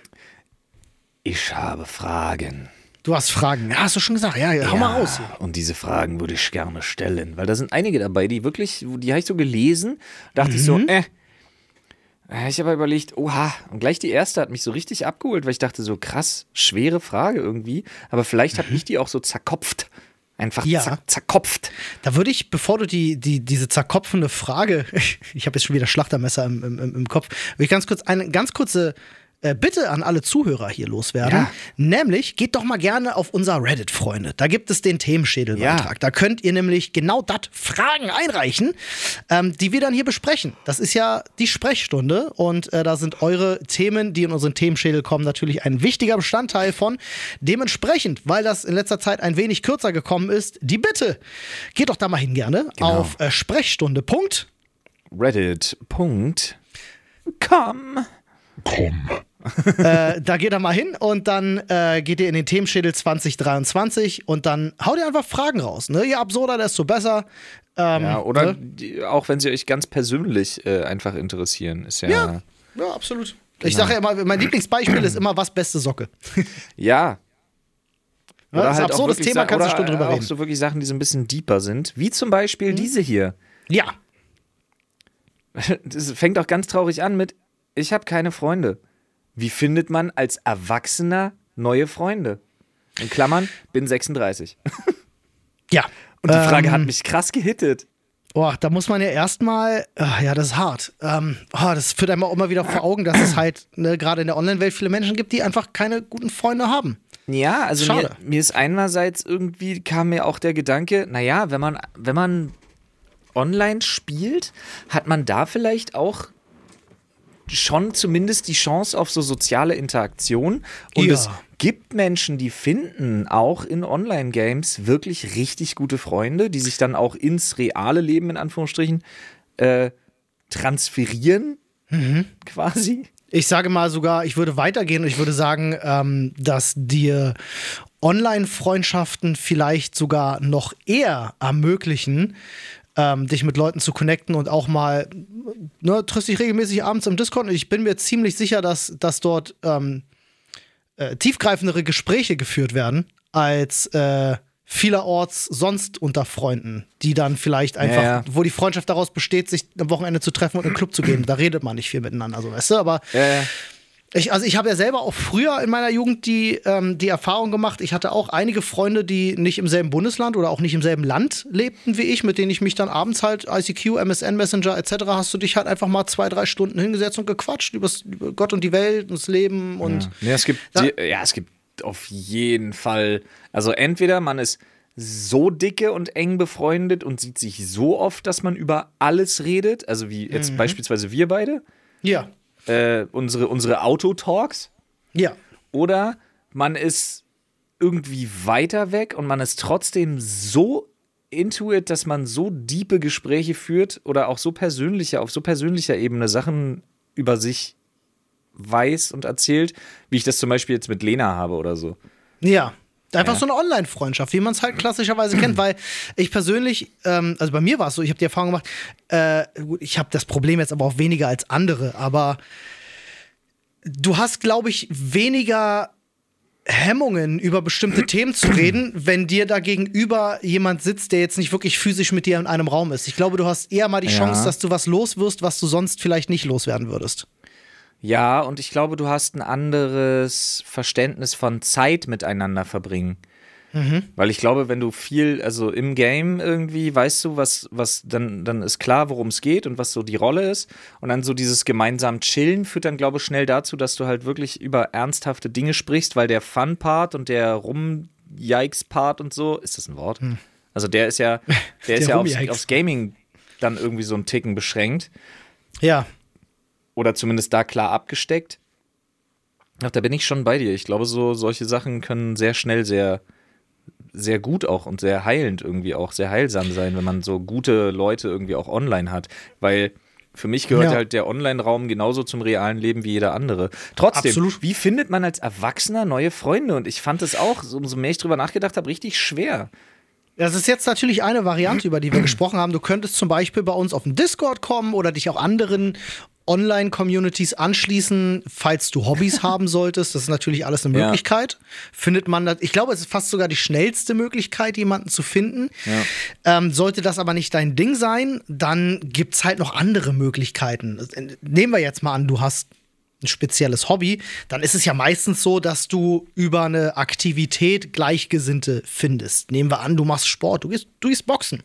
ich habe Fragen. Du hast Fragen. Ja, hast du schon gesagt. Ja, ja hau mal raus. Und diese Fragen würde ich gerne stellen, weil da sind einige dabei, die wirklich, die habe ich so gelesen, dachte ich so, Mhm. äh. Äh, Ich habe aber überlegt, oha, und gleich die erste hat mich so richtig abgeholt, weil ich dachte so, krass, schwere Frage irgendwie, aber vielleicht habe ich die auch so zerkopft. Einfach Mhm. Ja. zer zerkopft. Da würde ich, bevor du die, die, diese zerkopfende Frage, ich habe jetzt schon wieder Schlachtermesser im, im, im Kopf, würde ich ganz kurz eine ganz kurze äh, Bitte an alle Zuhörer hier loswerden. Ja. Nämlich, geht doch mal gerne auf unser Reddit, Freunde. Da gibt es den Themenschädelbeitrag. Ja. Da könnt ihr nämlich genau das Fragen einreichen, ähm, die wir dann hier besprechen. Das ist ja die Sprechstunde und äh, da sind eure Themen, die in unseren Themenschädel kommen, natürlich ein wichtiger Bestandteil von. Dementsprechend, weil das in letzter Zeit ein wenig kürzer gekommen ist, die Bitte, geht doch da mal hin gerne Genau. auf äh, Sprechstunde. Punkt. Reddit.com. äh, da geht er mal hin und dann äh, geht ihr in den Themenschädel 2023 und dann haut ihr einfach Fragen raus. Ne? Je absurder, desto besser. Ähm, Ja, oder Ne? die, auch wenn sie euch ganz persönlich äh, einfach interessieren, ist ja. Ja, ja, absolut. Ich sage ja immer, mein Lieblingsbeispiel ist immer was beste Socke. Ja. Ja, das ist ein auch absurdes Thema, kannst du oder Stunde drüber auch reden. so wirklich Sachen, die so ein bisschen deeper sind. Wie zum Beispiel diese hier. Ja. Das fängt auch ganz traurig an mit: Ich habe keine Freunde. Wie findet man als Erwachsener neue Freunde? In Klammern, bin 36. Ja. Und die Frage Ähm, hat mich krass gehittet. Boah, da muss man ja erstmal, äh, ja, das ist hart. Ähm, oh, das führt einem auch immer wieder vor Augen, dass es halt ne, gerade in der Online-Welt viele Menschen gibt, die einfach keine guten Freunde haben. Ja, also mir, mir ist einerseits irgendwie kam mir auch der Gedanke, naja, wenn man, wenn man online spielt, hat man da vielleicht auch schon zumindest die Chance auf so soziale Interaktion. Und Ja. es gibt Menschen, die finden auch in Online-Games wirklich richtig gute Freunde, die sich dann auch ins reale Leben in Anführungsstrichen äh, transferieren, Mhm. quasi. Ich sage mal sogar, ich würde weitergehen und ich würde sagen, ähm, dass dir Online-Freundschaften vielleicht sogar noch eher ermöglichen, ähm, dich mit Leuten zu connecten und auch mal, ne, triffst dich regelmäßig abends im Discord und ich bin mir ziemlich sicher, dass, dass dort ähm, äh, tiefgreifendere Gespräche geführt werden als äh, vielerorts sonst unter Freunden, die dann vielleicht einfach, ja. wo die Freundschaft daraus besteht, sich am Wochenende zu treffen und in den Club zu gehen. Da redet man nicht viel miteinander, so weißt du, aber Äh, ich, also ich habe ja selber auch früher in meiner Jugend die, ähm, die Erfahrung gemacht, ich hatte auch einige Freunde, die nicht im selben Bundesland oder auch nicht im selben Land lebten wie ich, mit denen ich mich dann abends halt ICQ, MSN Messenger etc. hast du dich halt einfach mal zwei, drei Stunden hingesetzt und gequatscht über Gott und die Welt und das Leben und Ja, es gibt, Ja. die, ja, es gibt auf jeden Fall. Also entweder man ist so dicke und eng befreundet und sieht sich so oft, dass man über alles redet. Also wie jetzt beispielsweise wir beide, ja, äh, unsere, unsere Auto-Talks. ja. Oder man ist irgendwie weiter weg und man ist trotzdem so into it, dass man so diepe Gespräche führt oder auch so persönliche, auf so persönlicher Ebene Sachen über sich weiß und erzählt, wie ich das zum Beispiel jetzt mit Lena habe oder so. Ja. Einfach Ja. so eine Online-Freundschaft, wie man es halt klassischerweise kennt, weil ich persönlich, ähm, also bei mir war es so, ich habe die Erfahrung gemacht, äh, ich habe das Problem jetzt aber auch weniger als andere, aber du hast, glaube ich, weniger Hemmungen, über bestimmte Themen zu reden, wenn dir da gegenüber jemand sitzt, der jetzt nicht wirklich physisch mit dir in einem Raum ist. Ich glaube, du hast eher mal die Ja. Chance, dass du was los wirst, was du sonst vielleicht nicht loswerden würdest. Ja, und ich glaube, du hast ein anderes Verständnis von Zeit miteinander verbringen. Weil ich glaube, wenn du viel, also im Game irgendwie, weißt du, was, was, dann, dann ist klar, worum es geht und was so die Rolle ist. Und dann so dieses gemeinsam Chillen führt dann, glaube ich, schnell dazu, dass du halt wirklich über ernsthafte Dinge sprichst, weil der Fun-Part und der Rum-Yikes-Part und so, ist das ein Wort? Also der ist ja, der ist Der ja aufs, aufs Gaming dann irgendwie so ein Ticken beschränkt Ja, oder zumindest da klar abgesteckt. Ach, da bin ich schon bei dir. Ich glaube, so solche Sachen können sehr schnell sehr, sehr gut auch und sehr heilend irgendwie auch, sehr heilsam sein, wenn man so gute Leute irgendwie auch online hat. Weil für mich gehört Ja. halt der Online-Raum genauso zum realen Leben wie jeder andere. Trotzdem, Absolut. wie findet man als Erwachsener neue Freunde? Und ich fand es auch, so- umso mehr ich drüber nachgedacht habe, richtig schwer. Das ist jetzt natürlich eine Variante, über die wir gesprochen haben. Du könntest zum Beispiel bei uns auf den Discord kommen oder dich auch anderen Online-Communities anschließen, falls du Hobbys haben solltest. Das ist natürlich alles eine Ja. Möglichkeit. Findet man das, ich glaube, es ist fast sogar die schnellste Möglichkeit, jemanden zu finden. Ähm, sollte das aber nicht dein Ding sein, dann gibt es halt noch andere Möglichkeiten. Nehmen wir jetzt mal an, du hast ein spezielles Hobby, dann ist es ja meistens so, dass du über eine Aktivität Gleichgesinnte findest. Nehmen wir an, du machst Sport, du gehst, du gehst Boxen.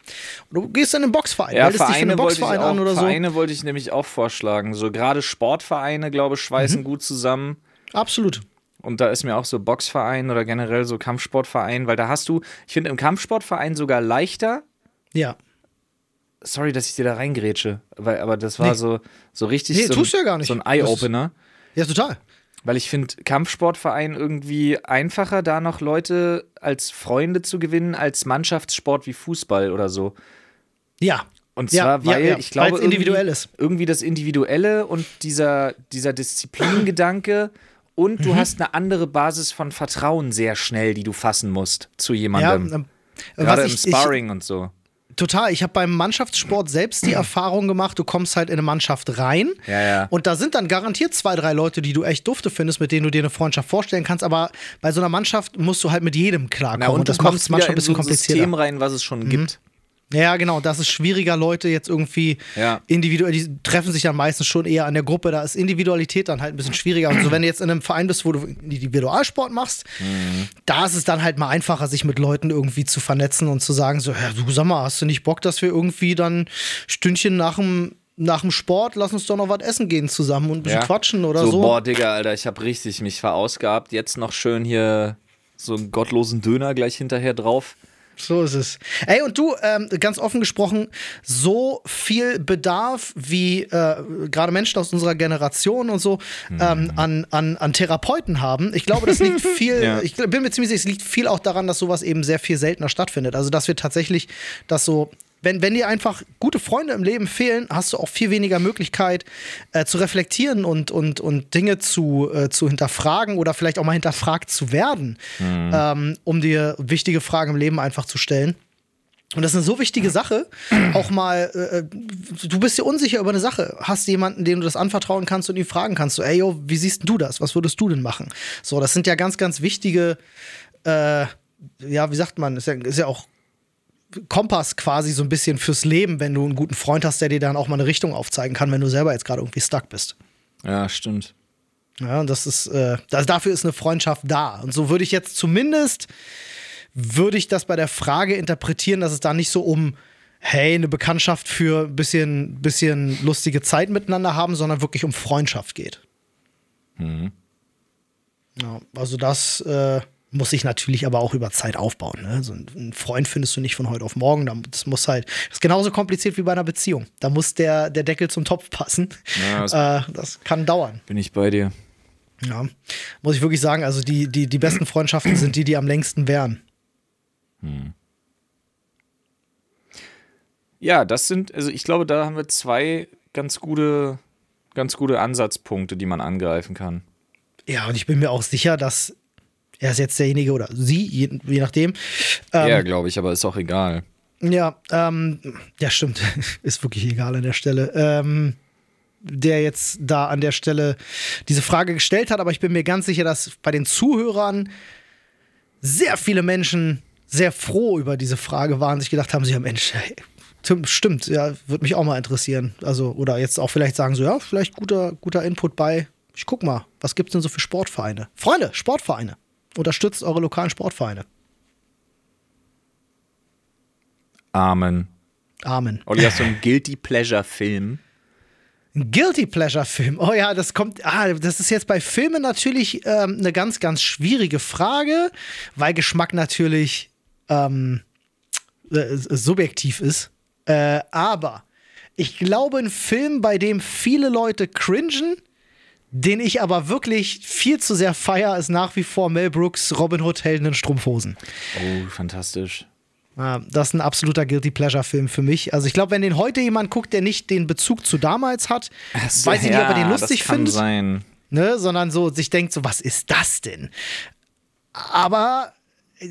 Du gehst in einen Boxverein, Ja, meldest dich für Vereine einen wollte, ich Boxverein auch, an oder so. Vereine wollte ich nämlich auch vorschlagen. So gerade Sportvereine, glaube ich, Mhm. schweißen gut zusammen. Absolut. Und da ist mir auch so Boxverein oder generell so Kampfsportverein, weil da hast du, ich finde im Kampfsportverein sogar leichter. Ja. Sorry, dass ich dir da reingrätsche, weil, aber das war Nee. so, so richtig Nee, so, tust du ja gar nicht. so ein Eye-Opener. Ja, total. Weil ich finde Kampfsportverein irgendwie einfacher, da noch Leute als Freunde zu gewinnen, als Mannschaftssport wie Fußball oder so. Ja. Und Ja, zwar, ja, weil ja, ich glaube, individuell irgendwie, ist. irgendwie das Individuelle und dieser, dieser Disziplingedanke und Mhm. du hast eine andere Basis von Vertrauen sehr schnell, die du fassen musst zu Ja, jemandem. ähm, Gerade was im ich- ich- Sparring und so. Total. Ich habe beim Mannschaftssport selbst die Erfahrung gemacht, du kommst halt in eine Mannschaft rein. Ja, ja. Und da sind dann garantiert zwei, drei Leute, die du echt dufte findest, mit denen du dir eine Freundschaft vorstellen kannst. Aber bei so einer Mannschaft musst du halt mit jedem klarkommen. Na, und, und das macht es manchmal ein in bisschen so komplizierter. System rein, was es schon gibt. Ja, genau. Das ist schwieriger, Leute jetzt irgendwie Ja. individuell, die treffen sich dann meistens schon eher an der Gruppe. Da ist Individualität dann halt ein bisschen schwieriger. Und so, wenn du jetzt in einem Verein bist, wo du Individualsport machst, da ist es dann halt mal einfacher, sich mit Leuten irgendwie zu vernetzen und zu sagen: so, ja, du sag mal, hast du nicht Bock, dass wir irgendwie dann Stündchen nach dem, nach dem Sport, lass uns doch noch was essen gehen zusammen und ein bisschen Ja. quatschen oder so. so, boah, Digga, Alter, ich habe richtig mich verausgabt. Jetzt noch schön hier so einen gottlosen Döner gleich hinterher drauf. So ist es. Ey, und du, ähm, ganz offen gesprochen, so viel Bedarf wie äh, gerade Menschen aus unserer Generation und so ähm, an, an, an Therapeuten haben. Ich glaube, das liegt viel, Ja. ich bin mir ziemlich sicher, es liegt viel auch daran, dass sowas eben sehr viel seltener stattfindet. Also, dass wir tatsächlich das so. Wenn, wenn dir einfach gute Freunde im Leben fehlen, hast du auch viel weniger Möglichkeit äh, zu reflektieren und, und, und Dinge zu, äh, zu hinterfragen oder vielleicht auch mal hinterfragt zu werden, ähm, um dir wichtige Fragen im Leben einfach zu stellen. Und das ist eine so wichtige Sache, auch mal, äh, du bist dir unsicher über eine Sache, hast jemanden, dem du das anvertrauen kannst und ihn fragen kannst, so, ey, yo, wie siehst du das? Was würdest du denn machen? So, das sind ja ganz, ganz wichtige, äh, ja, wie sagt man, ist ja, ist ja auch Kompass quasi so ein bisschen fürs Leben, wenn du einen guten Freund hast, der dir dann auch mal eine Richtung aufzeigen kann, wenn du selber jetzt gerade irgendwie stuck bist. Ja, stimmt. Ja, und das ist, äh, das, dafür ist eine Freundschaft da. Und so würde ich jetzt zumindest, würde ich das bei der Frage interpretieren, dass es da nicht so um, hey, eine Bekanntschaft für ein bisschen, bisschen lustige Zeit miteinander haben, sondern wirklich um Freundschaft geht. Ja, also das äh, muss sich natürlich aber auch über Zeit aufbauen. Ne? So ein- einen Freund findest du nicht von heute auf morgen. Da- Das muss halt, das ist genauso kompliziert wie bei einer Beziehung. Da muss der, der Deckel zum Topf passen. Ja, das- äh, das kann dauern. Bin ich bei dir. Ja, muss ich wirklich sagen, also die, die, die besten Freundschaften sind die, die am längsten wären. Ja, das sind, also ich glaube, da haben wir zwei ganz gute, ganz gute Ansatzpunkte, die man angreifen kann. Ja, und ich bin mir auch sicher, dass er ist jetzt derjenige oder sie, je, je nachdem. Ähm, ja, glaube ich, aber ist auch egal. Ja, ähm, ja, stimmt. ist wirklich egal an der Stelle. Ähm, der jetzt da an der Stelle diese Frage gestellt hat, aber ich bin mir ganz sicher, dass bei den Zuhörern sehr viele Menschen sehr froh über diese Frage waren, sich gedacht haben, sie ja Mensch, hey, stimmt, ja, würde mich auch mal interessieren. Also, oder jetzt auch vielleicht sagen so, ja, vielleicht guter, guter Input bei, ich guck mal, was gibt's denn so für Sportvereine? Freunde, Sportvereine. Unterstützt eure lokalen Sportvereine. Amen. Amen. Olli, hast du einen Guilty Pleasure-Film? Ein Guilty Pleasure-Film. Oh ja, das kommt. Ah, das ist jetzt bei Filmen natürlich ähm, eine ganz, ganz schwierige Frage, weil Geschmack natürlich ähm, äh, subjektiv ist. Äh, aber ich glaube, ein Film, bei dem viele Leute cringen, den ich aber wirklich viel zu sehr feier, ist nach wie vor Mel Brooks Robin Hood Helden in Strumpfhosen. Oh, fantastisch. Das ist ein absoluter Guilty Pleasure-Film für mich. Also ich glaube, wenn den heute jemand guckt, der nicht den Bezug zu damals hat, so, weiß ich ja, nicht, ob er den lustig das kann findet. Sein. Ne, sondern so sich denkt, so, was ist das denn? Aber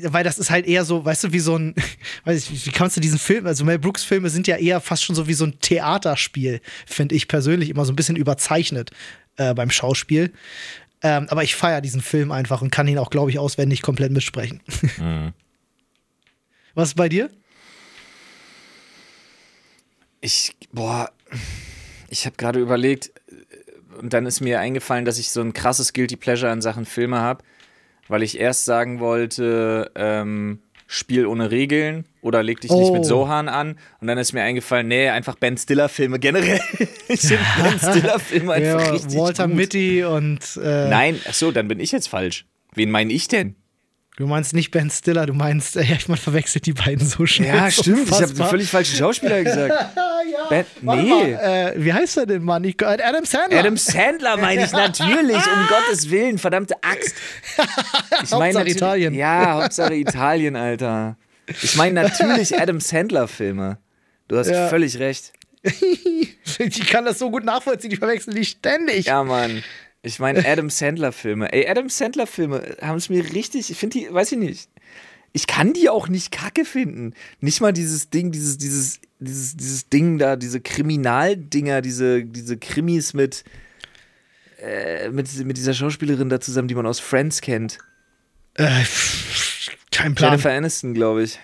weil das ist halt eher so, weißt du, wie so ein, weiß ich, wie kannst du diesen Film, also Mel Brooks Filme sind ja eher fast schon so wie so ein Theaterspiel, finde ich persönlich immer so ein bisschen überzeichnet äh, beim Schauspiel. Ähm, aber ich feiere diesen Film einfach und kann ihn auch, glaube ich, auswendig komplett mitsprechen. Mhm. Was ist bei dir? Ich, boah, ich habe gerade überlegt, und dann ist mir eingefallen, dass ich so ein krasses Guilty Pleasure in Sachen Filme habe, weil ich erst sagen wollte, ähm, Spiel ohne Regeln oder leg dich oh. nicht mit oh. Sohan an. Und dann ist mir eingefallen, nee, einfach Ben Stiller-Filme generell. ich finde Ben Stiller-Filme einfach ja, richtig Walter gut. Mitty und. Äh Nein, ach so, dann bin ich jetzt falsch. Wen meine ich denn? Du meinst nicht Ben Stiller, du meinst, äh, ja, man verwechselt die beiden so schnell. Ja, stimmt, ich habe völlig falschen Schauspieler gesagt. ja, ben, nee. Mal, äh, wie heißt er denn, Mann? Ich, Adam Sandler. Adam Sandler meine ich natürlich, um Gottes Willen, verdammte Axt. Ich meine Hauptsache Italien. Ja, Hauptsache Italien, Alter. Ich meine natürlich Adam Sandler-Filme. Du hast ja. völlig recht. ich kann das so gut nachvollziehen, ich verwechsel die ständig. Ja, Mann. Ich meine Adam Sandler-Filme. Ey, Adam Sandler-Filme haben es mir richtig, ich finde die, weiß ich nicht. Ich kann die auch nicht kacke finden. Nicht mal dieses Ding, dieses, dieses, dieses, dieses Ding da, diese Kriminaldinger, diese, diese Krimis mit, äh, mit, mit dieser Schauspielerin da zusammen, die man aus Friends kennt. Äh, kein Plan. Jennifer Aniston, glaube ich.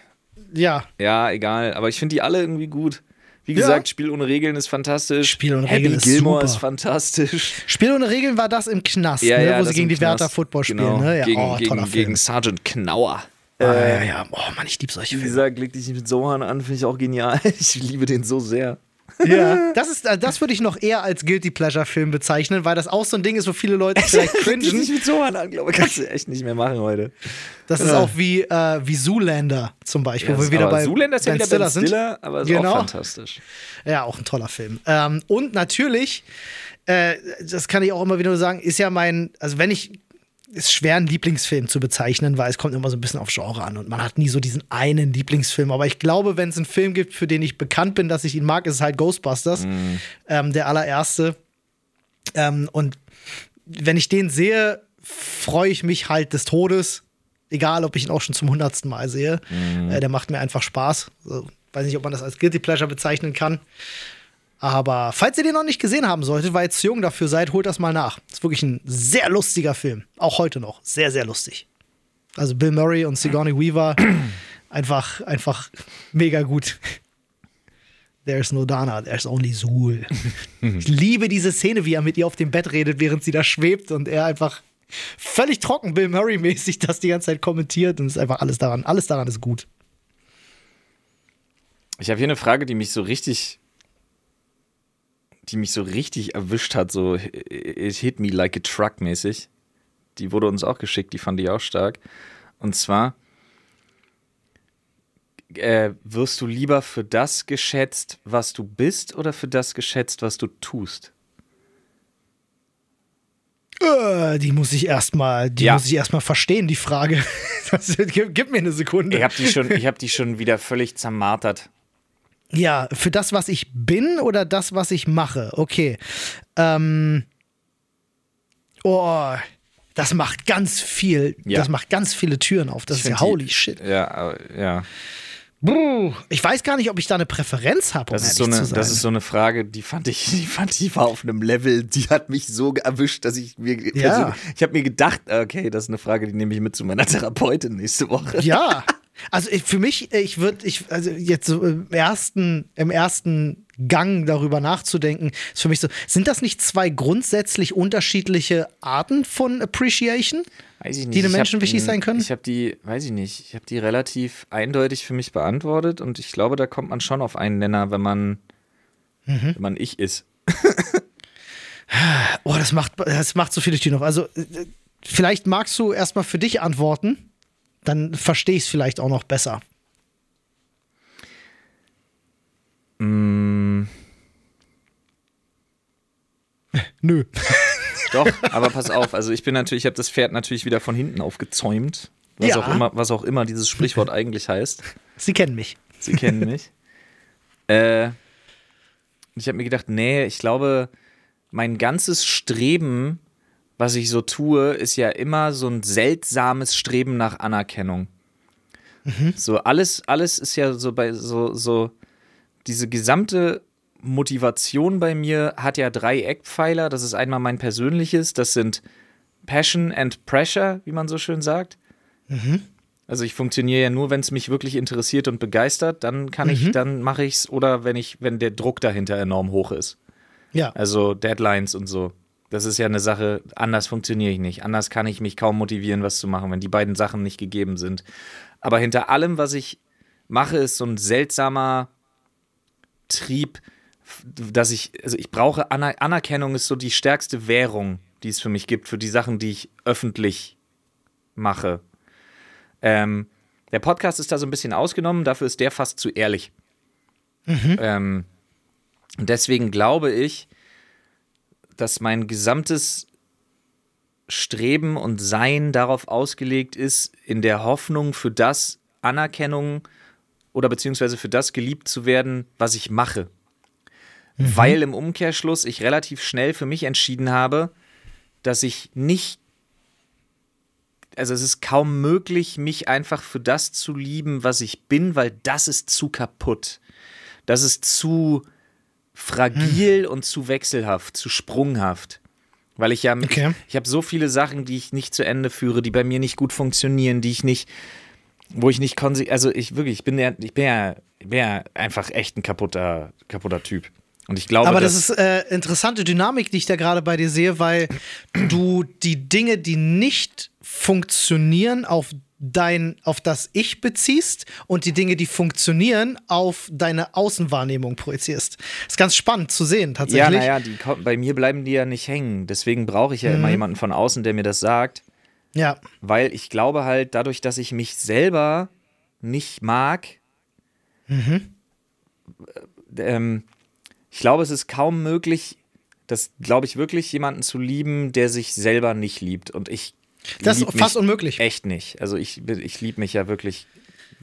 Ja. Ja, egal. Aber ich finde die alle irgendwie gut. Wie gesagt, ja. Spiel ohne Regeln ist fantastisch. Spiel ohne Regeln ist Gilmore super. ist fantastisch. Spiel ohne Regeln war das im Knast, ja, ne, ja, wo sie gegen die Werther Football spielen. Genau. Ne? Gegen, oh, gegen, gegen Sergeant Knauer. Ah, äh, ja, ja. Oh Mann, ich liebe solche Filme. Wie gesagt, leg dich nicht mit Sohan an, finde ich auch genial. Ich liebe den so sehr. Ja, das ist, äh, das würde ich noch eher als Guilty Pleasure Film bezeichnen, weil das auch so ein Ding ist, wo viele Leute vielleicht cringen. nicht mit so an, glaube ich, kannst du echt nicht mehr machen heute. Das ist auch wie, äh, wie Zoolander zum Beispiel, ja, wo wir wieder bei Zoolander ist ja wieder Stiller, ben Stiller aber ist genau. auch fantastisch. Ja, auch ein toller Film. Ähm, und natürlich, äh, das kann ich auch immer wieder sagen, ist ja mein, also wenn ich ist schwer, einen Lieblingsfilm zu bezeichnen, weil es kommt immer so ein bisschen auf Genre an und man hat nie so diesen einen Lieblingsfilm. Aber ich glaube, wenn es einen Film gibt, für den ich bekannt bin, dass ich ihn mag, ist es halt Ghostbusters, mm. ähm, der allererste. Ähm, und wenn ich den sehe, freue ich mich halt des Todes. Egal, ob ich ihn auch schon zum hundertsten Mal sehe. Mm. Äh, der macht mir einfach Spaß. Also, weiß nicht, ob man das als Guilty Pleasure bezeichnen kann. Aber falls ihr den noch nicht gesehen haben solltet, weil ihr zu jung dafür seid, holt das mal nach. Ist wirklich ein sehr lustiger Film. Auch heute noch. Sehr, sehr lustig. Also Bill Murray und Sigourney Weaver einfach, einfach mega gut. There's no Dana, there's only Zul. ich liebe diese Szene, wie er mit ihr auf dem Bett redet, während sie da schwebt und er einfach völlig trocken Bill Murray-mäßig das die ganze Zeit kommentiert und ist einfach alles daran. Alles daran ist gut. Ich habe hier eine Frage, die mich so richtig die mich so richtig erwischt hat, so it hit me like a truck mäßig. Die wurde uns auch geschickt, die fand ich auch stark. Und zwar äh, wirst du lieber für das geschätzt, was du bist, oder für das geschätzt, was du tust? Äh, die muss ich erstmal, die ja. muss ich erstmal verstehen, die Frage. Das, gib, gib, mir eine Sekunde. Ich habe die, schon, hab die schon wieder völlig zermartert. Ja, für das, was ich bin oder das, was ich mache? Okay. Ähm. Oh, das macht ganz viel. Ja. Das macht ganz viele Türen auf. Das ich ist ja holy shit. Ja, ja. Ich weiß gar nicht, ob ich da eine Präferenz habe. Um das, ist so eine, das ist so eine Frage, die fand ich, die fand ich war auf einem Level, die hat mich so erwischt, dass ich mir, ja. ich habe mir gedacht, okay, das ist eine Frage, die nehme ich mit zu meiner Therapeutin nächste Woche. Ja, also für mich, ich würde, ich, also jetzt so im ersten, im ersten Gang darüber nachzudenken, ist für mich so, sind das nicht zwei grundsätzlich unterschiedliche Arten von Appreciation? Weiß ich nicht. Die den Menschen wichtig sein können? Ich habe die, weiß ich nicht, ich habe die relativ eindeutig für mich beantwortet und ich glaube, da kommt man schon auf einen Nenner, wenn man, mhm. wenn man ich ist. oh, das macht, das macht so viele Türen auf. Also, äh, vielleicht magst du erstmal für dich antworten, dann verstehe ich es vielleicht auch noch besser. Mm. Nö. Doch, aber pass auf, also ich bin natürlich, ich habe das Pferd natürlich wieder von hinten aufgezäumt. Was, ja. auch immer, was auch immer dieses Sprichwort eigentlich heißt. Sie kennen mich. Sie kennen mich. äh, ich habe mir gedacht, nee, ich glaube, mein ganzes Streben, was ich so tue, ist ja immer so ein seltsames Streben nach Anerkennung. Mhm. So alles, alles ist ja so bei so, so diese gesamte Motivation bei mir hat ja drei Eckpfeiler. Das ist einmal mein persönliches, das sind Passion and Pressure, wie man so schön sagt. Mhm. Also ich funktioniere ja nur, wenn es mich wirklich interessiert und begeistert, dann kann mhm. ich, dann mache ich es oder wenn ich, wenn der Druck dahinter enorm hoch ist. Ja. Also Deadlines und so. Das ist ja eine Sache, anders funktioniere ich nicht. Anders kann ich mich kaum motivieren, was zu machen, wenn die beiden Sachen nicht gegeben sind. Aber hinter allem, was ich mache, ist so ein seltsamer Trieb, dass ich, also ich brauche Aner Anerkennung ist so die stärkste Währung, die es für mich gibt, für die Sachen, die ich öffentlich mache. Ähm, der Podcast ist da so ein bisschen ausgenommen, dafür ist der fast zu ehrlich. Mhm. Ähm, deswegen glaube ich, dass mein gesamtes Streben und Sein darauf ausgelegt ist, in der Hoffnung für das Anerkennung oder beziehungsweise für das geliebt zu werden, was ich mache. Mhm. Weil im Umkehrschluss ich relativ schnell für mich entschieden habe, dass ich nicht, also es ist kaum möglich, mich einfach für das zu lieben, was ich bin, weil das ist zu kaputt. Das ist zu fragil mhm. und zu wechselhaft, zu sprunghaft. Weil ich ja, okay. ich, ich habe so viele Sachen, die ich nicht zu Ende führe, die bei mir nicht gut funktionieren, die ich nicht, wo ich nicht konsequent, also ich wirklich, ich bin ja, ich bin ja, ich bin ja einfach echt ein kaputter, kaputter Typ. Und ich glaube, aber das ist äh, interessante Dynamik, die ich da gerade bei dir sehe, weil du die Dinge, die nicht funktionieren, auf dein, auf das Ich beziehst und die Dinge, die funktionieren, auf deine Außenwahrnehmung projizierst. Das ist ganz spannend zu sehen, tatsächlich. Ja, naja, bei mir bleiben die ja nicht hängen. Deswegen brauche ich ja mhm. immer jemanden von außen, der mir das sagt. Ja. Weil ich glaube halt, dadurch, dass ich mich selber nicht mag, mhm. ähm, ich glaube, es ist kaum möglich, das glaube ich wirklich, jemanden zu lieben, der sich selber nicht liebt. Und ich. Das ist fast unmöglich. Echt nicht. Also ich, ich liebe mich ja wirklich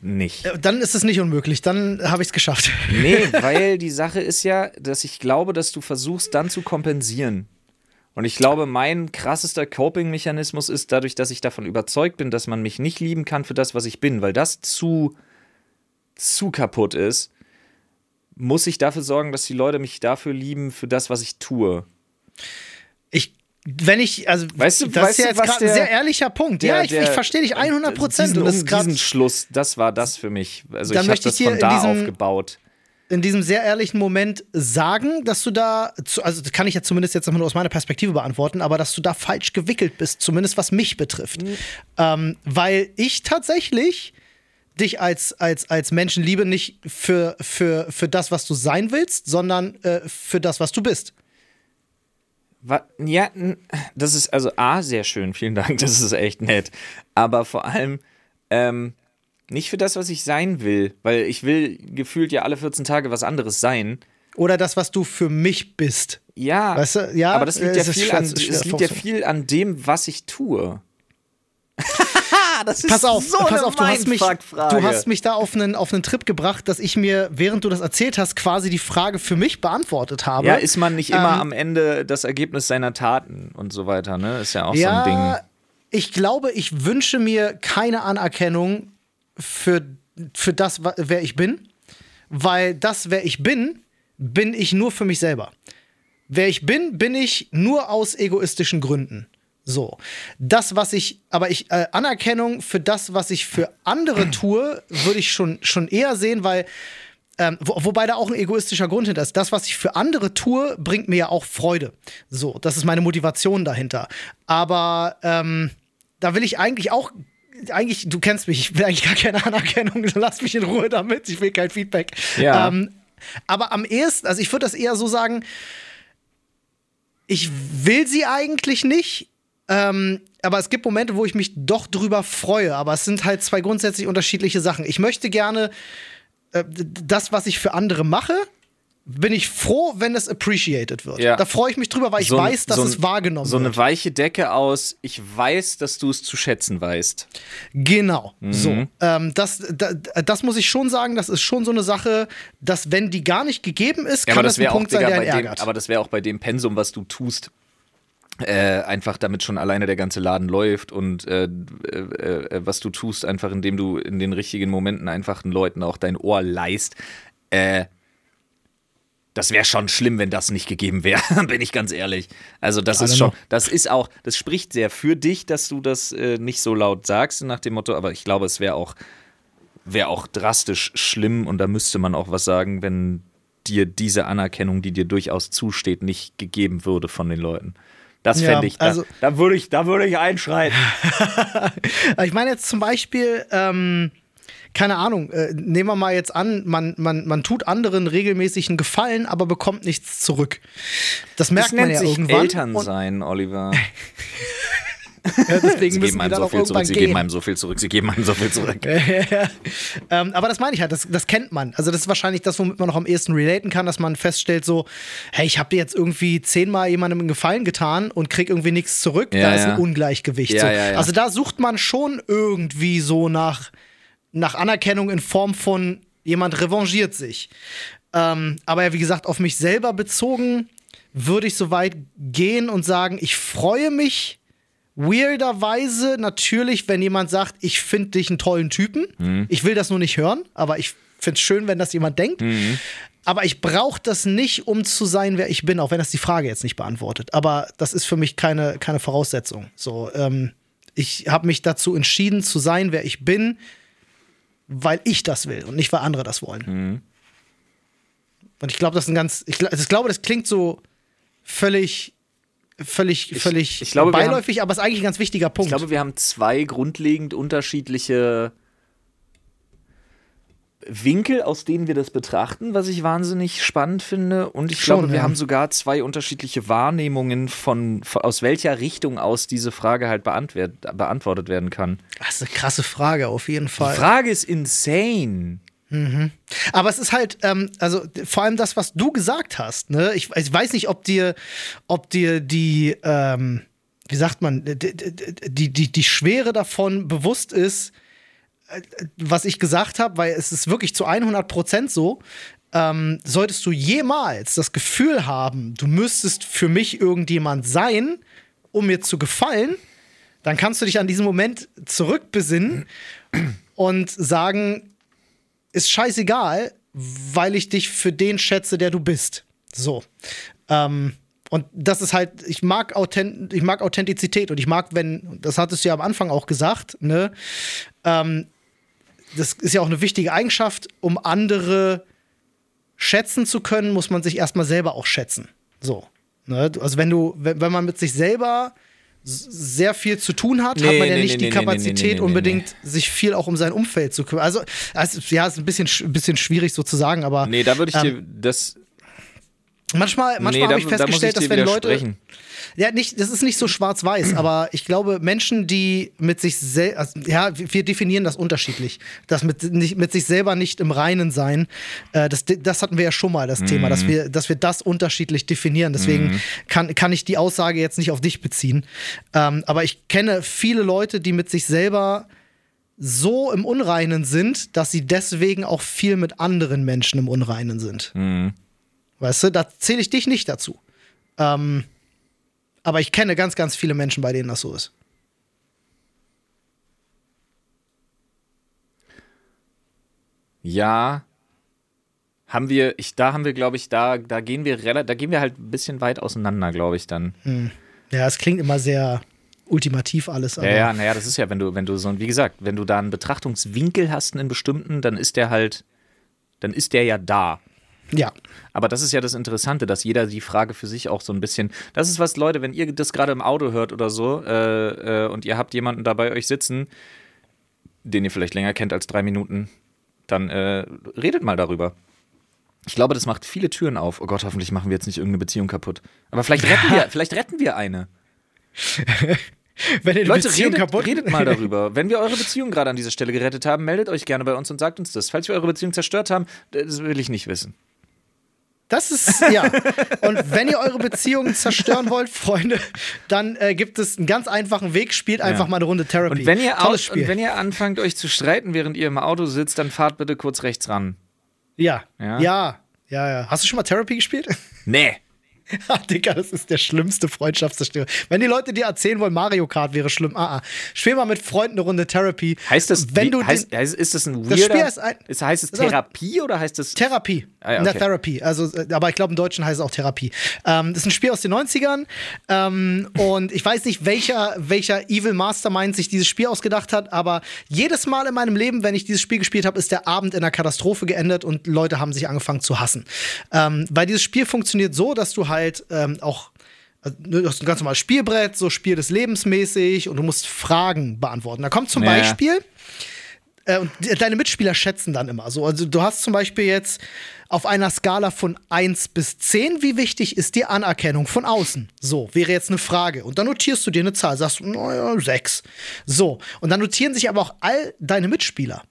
nicht. Äh, dann ist es nicht unmöglich, dann habe ich es geschafft. Nee, weil die Sache ist ja, dass ich glaube, dass du versuchst dann zu kompensieren. Und ich glaube, mein krassester Coping-Mechanismus ist dadurch, dass ich davon überzeugt bin, dass man mich nicht lieben kann für das, was ich bin, weil das zu, zu kaputt ist, muss ich dafür sorgen, dass die Leute mich dafür lieben für das, was ich tue. Wenn ich, also, weißt du, das weißt ist ja jetzt gerade ein sehr ehrlicher Punkt. Der, ja, ich, ich verstehe dich 100 Prozent. Diesen, diesen Schluss, das war das für mich. Also, ich habe das von da diesem, aufgebaut. In diesem sehr ehrlichen Moment sagen, dass du da, also kann ich ja zumindest jetzt nur aus meiner Perspektive beantworten, aber dass du da falsch gewickelt bist, zumindest was mich betrifft. Mhm. Ähm, weil ich tatsächlich dich als, als, als Menschenliebe nicht für, für, für das, was du sein willst, sondern äh, für das, was du bist. Ja, das ist also A, sehr schön, vielen Dank, das ist echt nett. Aber vor allem ähm, nicht für das, was ich sein will, weil ich will gefühlt ja alle 14 Tage was anderes sein. Oder das, was du für mich bist. Ja, weißt du? ja aber das liegt, ja viel, an, das liegt ja viel an dem, was ich tue. das ist pass auf, so pass auf, du hast, mich, du hast mich da auf einen, auf einen Trip gebracht, dass ich mir, während du das erzählt hast, quasi die Frage für mich beantwortet habe. Ja, ist man nicht immer ähm, am Ende das Ergebnis seiner Taten und so weiter, ne? Ist ja auch ja, so ein Ding. Ich glaube, ich wünsche mir keine Anerkennung für für das, wer ich bin, weil das, wer ich bin, bin ich nur für mich selber. Wer ich bin, bin ich nur aus egoistischen Gründen. So. Das, was ich, aber ich, äh, Anerkennung für das, was ich für andere tue, würde ich schon, schon eher sehen, weil, ähm, wo, wobei da auch ein egoistischer Grund hinter ist. Das, was ich für andere tue, bringt mir ja auch Freude. So, das ist meine Motivation dahinter. Aber ähm, da will ich eigentlich auch eigentlich, du kennst mich, ich will eigentlich gar keine Anerkennung, lass mich in Ruhe damit, ich will kein Feedback. Ja. Ähm, aber am ehesten, also ich würde das eher so sagen, ich will sie eigentlich nicht, ähm, aber es gibt Momente, wo ich mich doch drüber freue. Aber es sind halt zwei grundsätzlich unterschiedliche Sachen. Ich möchte gerne äh, das, was ich für andere mache, bin ich froh, wenn es appreciated wird. Ja. Da freue ich mich drüber, weil ich so weiß, dass so es wahrgenommen so wird. So eine weiche Decke aus, ich weiß, dass du es zu schätzen weißt. Genau, mhm. so. Ähm, das, das, das, muss ich schon sagen, das ist schon so eine Sache, dass wenn die gar nicht gegeben ist, ja, kann das, ein Punkt sein, der ärgert. Dem, aber das wäre auch bei dem Pensum, was du tust, äh, einfach damit schon alleine der ganze Laden läuft und äh, äh, äh, was du tust, einfach indem du in den richtigen Momenten einfach den Leuten auch dein Ohr leist. Äh, das wäre schon schlimm, wenn das nicht gegeben wäre, bin ich ganz ehrlich. Also das ist schon, das ist auch, das spricht sehr für dich, dass du das äh, nicht so laut sagst nach dem Motto, aber ich glaube, es wäre auch, wäre auch drastisch schlimm und da müsste man auch was sagen, wenn dir diese Anerkennung, die dir durchaus zusteht, nicht gegeben würde von den Leuten. Das fände ich, da, also, da würde ich, da würde ich einschreiten. ich meine jetzt zum Beispiel, ähm, keine Ahnung, äh, nehmen wir mal jetzt an, man, man, man tut anderen regelmäßig einen Gefallen, aber bekommt nichts zurück. Das merkt das man ja sich irgendwann. Eltern sein, Oliver. Ja, deswegen sie geben einem so viel zurück, sie geben einem so viel zurück, sie geben einem so viel zurück. ähm, aber das meine ich halt, das, das kennt man. Also das ist wahrscheinlich das, womit man noch am ehesten relaten kann, dass man feststellt so, hey, ich habe dir jetzt irgendwie zehnmal jemandem einen Gefallen getan und krieg irgendwie nichts zurück. Ja, da ist ein Ungleichgewicht. So. Also da sucht man schon irgendwie so nach, nach Anerkennung in Form von jemand revanchiert sich. Ähm, aber ja, wie gesagt, auf mich selber bezogen würde ich so weit gehen und sagen, ich freue mich weirderweise natürlich, wenn jemand sagt, ich finde dich einen tollen Typen. Mhm. Ich will das nur nicht hören, aber ich finde es schön, wenn das jemand denkt. Mhm. Aber ich brauche das nicht, um zu sein, wer ich bin, auch wenn das die Frage jetzt nicht beantwortet. Aber das ist für mich keine, keine Voraussetzung. So, ähm, ich habe mich dazu entschieden, zu sein, wer ich bin, weil ich das will und nicht, weil andere das wollen. Mhm. Und ich glaube, das ist ein ganz, ich, ich glaube, das klingt so völlig völlig, völlig ich, glaube, beiläufig, haben, aber ist eigentlich ein ganz wichtiger Punkt. Ich glaube, wir haben zwei grundlegend unterschiedliche Winkel, aus denen wir das betrachten, was ich wahnsinnig spannend finde. Und ich Schon, glaube, wir ja. haben sogar zwei unterschiedliche Wahrnehmungen von, von, aus welcher Richtung aus diese Frage halt beantwortet werden kann. Das ist eine krasse Frage, auf jeden Fall. Die Frage ist insane. Mhm. Aber es ist halt, ähm, also vor allem das, was du gesagt hast, ne? Ich, ich weiß nicht, ob dir, ob dir die, ähm, wie sagt man, die, die, die, die Schwere davon bewusst ist, äh, was ich gesagt habe, weil es ist wirklich zu 100 Prozent so. Ähm, solltest du jemals das Gefühl haben, du müsstest für mich irgendjemand sein, um mir zu gefallen, dann kannst du dich an diesen Moment zurückbesinnen und sagen, ist scheißegal, weil ich dich für den schätze, der du bist. So. Ähm, und das ist halt, ich mag, Authent ich mag Authentizität und ich mag, wenn, das hattest du ja am Anfang auch gesagt, ne? Ähm, das ist ja auch eine wichtige Eigenschaft, um andere schätzen zu können, muss man sich erstmal selber auch schätzen. So. Ne? Also wenn du, wenn, wenn man mit sich selber sehr viel zu tun hat, nee, hat man ja nee, nicht nee, die Kapazität unbedingt, sich viel auch um sein Umfeld zu kümmern. Also, also ja, ist ein bisschen, ein bisschen schwierig so zu sagen, aber. Nee, da würde ich ähm, dir das. Manchmal, manchmal habe ich festgestellt, da dass wenn Leute. Ja, nicht, das ist nicht so schwarz-weiß, aber ich glaube, Menschen, die mit sich selbst, also, ja, wir definieren das unterschiedlich. Das mit, nicht, mit sich selber nicht im Reinen sein, äh, das, das hatten wir ja schon mal, das mhm. Thema, dass mhm. wir, dass wir das unterschiedlich definieren. Deswegen mhm. kann, kann ich die Aussage jetzt nicht auf dich beziehen. Ähm, aber ich kenne viele Leute, die mit sich selber so im Unreinen sind, dass sie deswegen auch viel mit anderen Menschen im Unreinen sind. Mhm. Weißt du, da zähle ich dich nicht dazu. Ähm, aber ich kenne ganz, ganz viele Menschen, bei denen das so ist. Ja. Haben wir, ich, da haben wir, glaube ich, da, da gehen wir relativ, da gehen wir halt ein bisschen weit auseinander, glaube ich, dann. Hm. Ja, es klingt immer sehr ultimativ alles. ja, ja, naja, das ist ja, wenn du, wenn du so, wie gesagt, wenn du da einen Betrachtungswinkel hast in bestimmten, dann ist der halt, dann ist der ja da. Ja. Aber das ist ja das Interessante, dass jeder die Frage für sich auch so ein bisschen. Das ist was, Leute, wenn ihr das gerade im Auto hört oder so äh, äh, und ihr habt jemanden da bei euch sitzen, den ihr vielleicht länger kennt als drei Minuten, dann äh, redet mal darüber. Ich glaube, das macht viele Türen auf. Oh Gott, hoffentlich machen wir jetzt nicht irgendeine Beziehung kaputt. Aber vielleicht retten wir, vielleicht retten wir eine. Wenn ihr Leute, Beziehung redet, kaputt redet mal darüber. Wenn wir eure Beziehung gerade an dieser Stelle gerettet haben, meldet euch gerne bei uns und sagt uns das. Falls wir eure Beziehung zerstört haben, das will ich nicht wissen. Das ist, ja. Und wenn ihr eure Beziehungen zerstören wollt, Freunde, dann äh, gibt es einen ganz einfachen Weg. Spielt einfach Ja. mal eine Runde Therapy. Und wenn, ihr Tolles Spiel. und wenn ihr anfangt, euch zu streiten, während ihr im Auto sitzt, dann fahrt bitte kurz rechts ran. ja. Ja? ja. Ja, ja. Hast du schon mal Therapy gespielt? Nee. Ah, Digga, das ist der schlimmste Freundschaftszerstörer. Wenn die Leute dir erzählen wollen, Mario Kart wäre schlimm. Ah, ah. Spiel mal mit Freunden eine Runde Therapy. Heißt das, wenn du heißt, den, heißt, ist das ein Das weirder, Spiel ist ein- ist, heißt es Therapie oder heißt es Therapie. Ah, ja, okay. Therapy. Also, äh, aber ich glaube, im Deutschen heißt es auch Therapie. Ähm, das ist ein Spiel aus den 90ern. Ähm, und ich weiß nicht, welcher, welcher Evil Mastermind sich dieses Spiel ausgedacht hat, aber jedes Mal in meinem Leben, wenn ich dieses Spiel gespielt habe, ist der Abend in einer Katastrophe geendet und Leute haben sich angefangen zu hassen. Ähm, weil dieses Spiel funktioniert so, dass du halt ähm, auch also, ne, du hast ein ganz normales Spielbrett, so Spiel des Lebens mäßig und du musst Fragen beantworten. Da kommt zum Ja. Beispiel, äh, und de- deine Mitspieler schätzen dann immer so. Also du hast zum Beispiel jetzt auf einer Skala von 1 bis 10, wie wichtig ist die Anerkennung von außen? So, wäre jetzt eine Frage. Und dann notierst du dir eine Zahl, sagst, naja, 6. So, und dann notieren sich aber auch all deine Mitspieler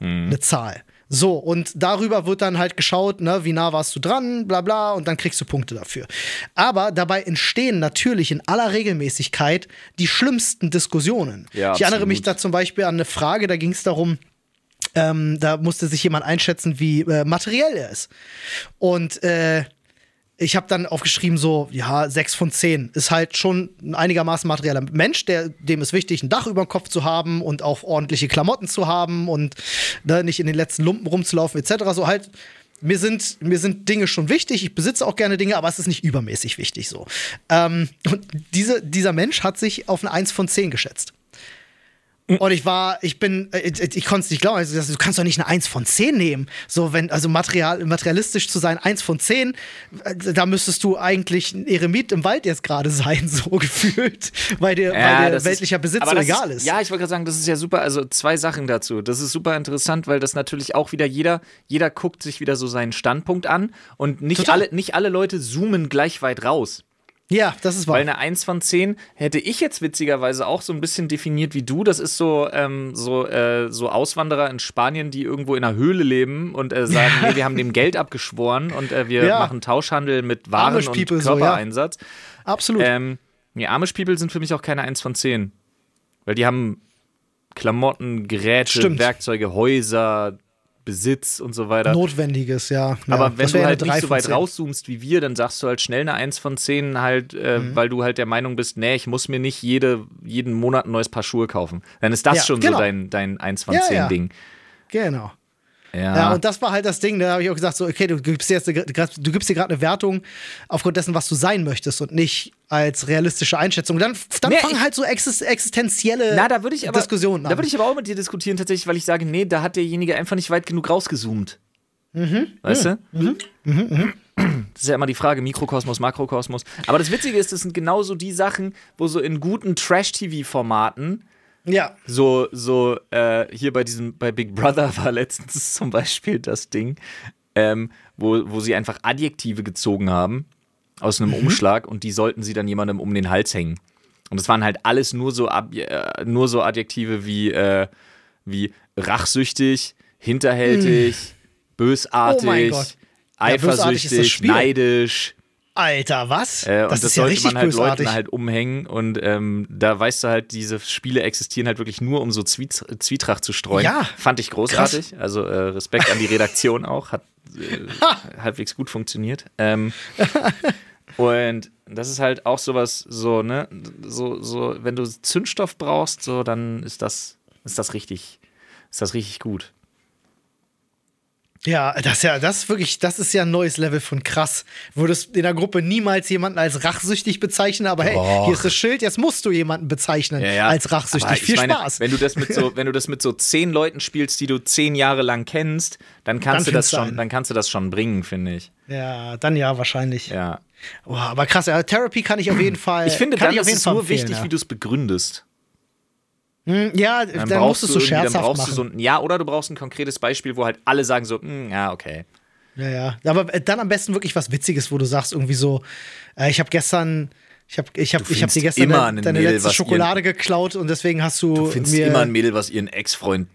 eine Zahl. So, und darüber wird dann halt geschaut, ne, wie nah warst du dran, bla bla, und dann kriegst du Punkte dafür. Aber dabei entstehen natürlich in aller Regelmäßigkeit die schlimmsten Diskussionen. Ja, ich erinnere mich da zum Beispiel an eine Frage, da ging es darum, ähm, da musste sich jemand einschätzen, wie äh, materiell er ist. Und äh, ich habe dann aufgeschrieben, so, ja, sechs von zehn ist halt schon ein einigermaßen materieller Mensch, der, dem ist wichtig, ein Dach über dem Kopf zu haben und auch ordentliche Klamotten zu haben und ne, nicht in den letzten Lumpen rumzulaufen, etc. So halt. Mir sind, mir sind Dinge schon wichtig, ich besitze auch gerne Dinge, aber es ist nicht übermäßig wichtig so. Ähm, und diese, dieser Mensch hat sich auf eine 1 von 10 geschätzt. Und ich war, ich bin, äh, ich, ich konnte es nicht glauben. Also, du kannst doch nicht eine 1 von 10 nehmen. So, wenn, also material, materialistisch zu sein, 1 von 10, äh, da müsstest du eigentlich ein Eremit im Wald jetzt gerade sein, so gefühlt, weil dir, weil dir weltlicher Besitz aber so egal ist. Ja, ich wollte gerade sagen, das ist ja super. Also zwei Sachen dazu. Das ist super interessant, weil das natürlich auch wieder jeder, jeder guckt sich wieder so seinen Standpunkt an und nicht Total. alle, nicht alle Leute zoomen gleich weit raus. Ja, das ist wahr. Weil eine 1 von 10 hätte ich jetzt witzigerweise auch so ein bisschen definiert wie du. Das ist so, ähm, so, äh, so Auswanderer in Spanien, die irgendwo in einer Höhle leben und äh, sagen, nee, wir haben dem Geld abgeschworen und äh, wir Ja. machen Tauschhandel mit Waren Amish und People so, ja. Körpereinsatz. Absolut. Ähm, nee, Amish People sind für mich auch keine 1 von 10. Weil die haben Klamotten, Geräte, Stimmt. Werkzeuge, Häuser, Besitz und so weiter. Notwendiges, ja. ja. Aber wenn das du halt nicht so weit 10. rauszoomst wie wir, dann sagst du halt schnell eine 1 von 10 halt, äh, Mhm. weil du halt der Meinung bist, nee, ich muss mir nicht jede, jeden Monat ein neues Paar Schuhe kaufen. Dann ist das Ja, schon genau. so dein, dein 1 von Ja, 10 ja. Ding. Genau. Ja. Ja, und das war halt das Ding, da habe ich auch gesagt, so, okay, du gibst dir jetzt eine, du gibst dir gerade eine Wertung aufgrund dessen, was du sein möchtest und nicht als realistische Einschätzung. Dann, dann Nee, fangen halt so exis existenzielle Na, da ich aber, Diskussionen an. Da würde ich aber auch mit dir diskutieren, tatsächlich, weil ich sage, nee, da hat derjenige einfach nicht weit genug rausgezoomt. Mhm. Weißt du? Das ist ja immer die Frage, Mikrokosmos, Makrokosmos. Aber das Witzige ist, das sind genauso die Sachen, wo so in guten Trash-TV-Formaten ja, so, so, äh, hier bei diesem, bei Big Brother war letztens zum Beispiel das Ding, ähm, wo, wo sie einfach Adjektive gezogen haben aus einem Umschlag und die sollten sie dann jemandem um den Hals hängen. Und es waren halt alles nur so, Ab äh, nur so Adjektive wie, äh, wie rachsüchtig, hinterhältig, bösartig, Oh. Ja, bösartig das eifersüchtig, Spiel. neidisch. Alter, was? Äh, und das, das, ist ja sollte man halt bösartig. Leuten halt umhängen. Und ähm, da weißt du halt, diese Spiele existieren halt wirklich nur, um so Zwiet Zwietracht zu streuen. Ja. Fand ich großartig. Also äh, Respekt an die Redaktion auch. Hat äh, halbwegs gut funktioniert. Ähm, und das ist halt auch sowas, so, ne, so, so, wenn du Zündstoff brauchst, so, dann ist das, ist das richtig, ist das richtig gut. Ja, das ist ja, das ist wirklich, das ist ja ein neues Level von krass. Würdest in der Gruppe niemals jemanden als rachsüchtig bezeichnen, aber hey, hier ist das Schild, jetzt musst du jemanden bezeichnen als rachsüchtig. Aber ich Viel meine, Spaß. Wenn du das mit so, wenn du das mit so zehn Leuten spielst, die du zehn Jahre lang kennst, dann kannst Dann du das schon, dann kannst du das schon bringen, finde ich. Ja, dann ja, wahrscheinlich. Ja. Oh, aber krass, ja, Therapy kann ich auf jeden Fall. Ich finde, kann dann ich auf ist jeden es Fall nur empfehlen, wichtig, ja. wie du es begründest. Hm, Ja, Dann, dann, brauchst musst du es so scherzhaft brauchst machen. du so ein, ja, oder du brauchst ein konkretes Beispiel, wo halt alle sagen so, "Hm, ja, okay. Ja, ja. Aber äh, dann am besten wirklich was Witziges, wo du sagst, irgendwie so, äh, ich habe gestern, ich habe ich hab, ich hab dir gestern immer deine, deine Mädel, letzte Schokolade geklaut und deswegen hast du, Du findest mir immer ein Mädel, was ihren Ex-Freund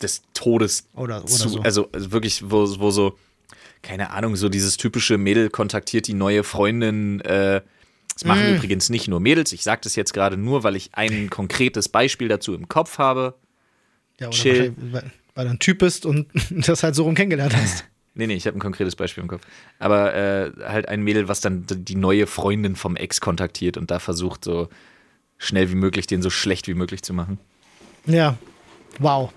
des Todes Oder- oder zu, so. also, also wirklich, wo, wo so, keine Ahnung, so dieses typische Mädel kontaktiert die neue Freundin. Äh, das machen Mm. übrigens nicht nur Mädels. Ich sage das jetzt gerade nur, weil ich ein konkretes Beispiel dazu im Kopf habe. ja, oder chill. Weil, weil du ein Typ bist und das halt so rum kennengelernt hast. Nee, nee, ich habe ein konkretes Beispiel im Kopf. Aber äh, halt ein Mädel, was dann die neue Freundin vom Ex kontaktiert und da versucht, so schnell wie möglich den so schlecht wie möglich zu machen. Ja. Wow.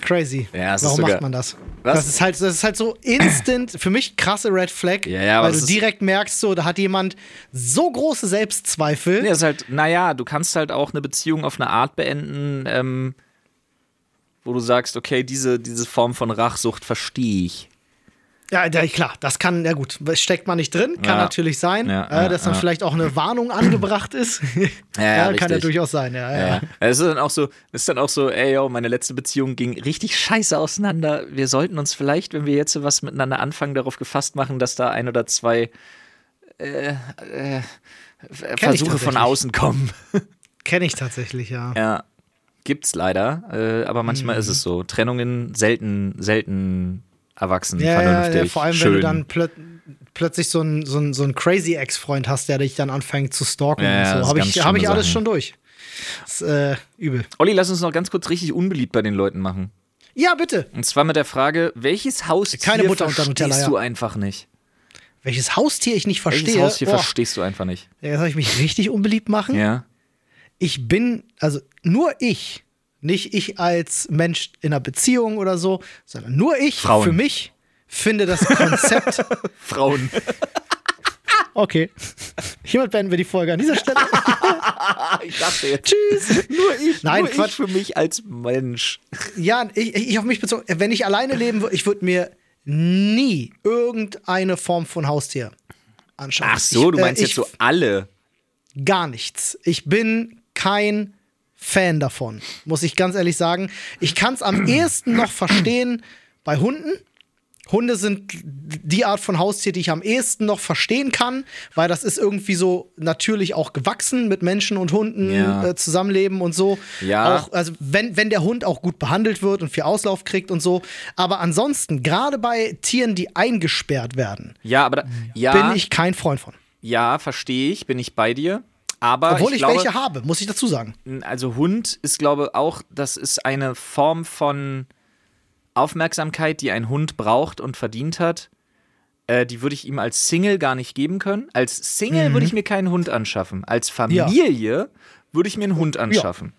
Crazy. Ja, Warum sogar- macht man das? Was? Das ist halt, das ist halt so instant, für mich krasse Red Flag, Ja, ja, weil du direkt merkst, so, da hat jemand so große Selbstzweifel. Nee, ist halt, naja, du kannst halt auch eine Beziehung auf eine Art beenden, ähm, wo du sagst, okay, diese, diese Form von Rachsucht verstehe ich. Ja, ja, klar, das kann, ja gut, steckt man nicht drin, kann Ja. natürlich sein, Ja, äh, dass dann vielleicht auch eine Warnung angebracht ist. Ja, kann ja durchaus sein, ja. Es ist dann auch so, es ist dann auch so, ey, yo, meine letzte Beziehung ging richtig scheiße auseinander. Wir sollten uns vielleicht, wenn wir jetzt so was miteinander anfangen, darauf gefasst machen, dass da ein oder zwei äh, äh, Versuche von außen kommen. Kenne ich tatsächlich, ja. Ja, gibt's leider, äh, aber manchmal Mhm. ist es so. Trennungen selten, selten erwachsen, Ja, vernünftig, ja, vor allem, schön. wenn du dann plöt plötzlich so einen so so ein crazy Ex-Freund hast, der dich dann anfängt zu stalken Ja, und so. Habe ich, hab ich alles Sachen. schon durch. Das ist äh, übel. Olli, lass uns noch ganz kurz richtig unbeliebt bei den Leuten machen. Ja, bitte. Und zwar mit der Frage, welches Haustier Keine Butter unter verstehst Nutella, ja. du einfach nicht? Welches Haustier ich nicht verstehe. Welches Haustier Boah, verstehst du einfach nicht? ja, soll ich mich richtig unbeliebt machen? Ja. Ich bin, also nur ich, nicht ich als Mensch in einer Beziehung oder so, sondern nur ich Frauen. für mich finde das Konzept. Frauen. okay. Hiermit beenden wir die Folge an dieser Stelle. ich dachte jetzt. Tschüss. Nur ich, Nein, nur Quatsch. ich für mich als Mensch. Ja, ich, ich auf mich bezogen, wenn ich alleine leben würde, ich würde mir nie irgendeine Form von Haustier anschauen. Ach so, ich, du meinst äh, jetzt so alle. Gar nichts. Ich bin kein Fan davon, muss ich ganz ehrlich sagen. Ich kann es am ehesten noch verstehen bei Hunden. Hunde sind die Art von Haustier, die ich am ehesten noch verstehen kann, weil das ist irgendwie so natürlich auch gewachsen mit Menschen und Hunden Ja. äh, zusammenleben und so. Ja. Auch, also wenn, wenn der Hund auch gut behandelt wird und viel Auslauf kriegt und so. Aber ansonsten, gerade bei Tieren, die eingesperrt werden, Ja, aber da, ja, bin ich kein Freund von. ja, verstehe ich, bin ich bei dir. Aber Obwohl ich, ich, glaube, welche habe, muss ich dazu sagen. also Hund ist, glaube auch, das ist eine Form von Aufmerksamkeit, die ein Hund braucht und verdient hat. Äh, die würde ich ihm als Single gar nicht geben können. Als Single würde ich mir keinen Hund anschaffen. Als Familie würde ich mir einen Hund anschaffen.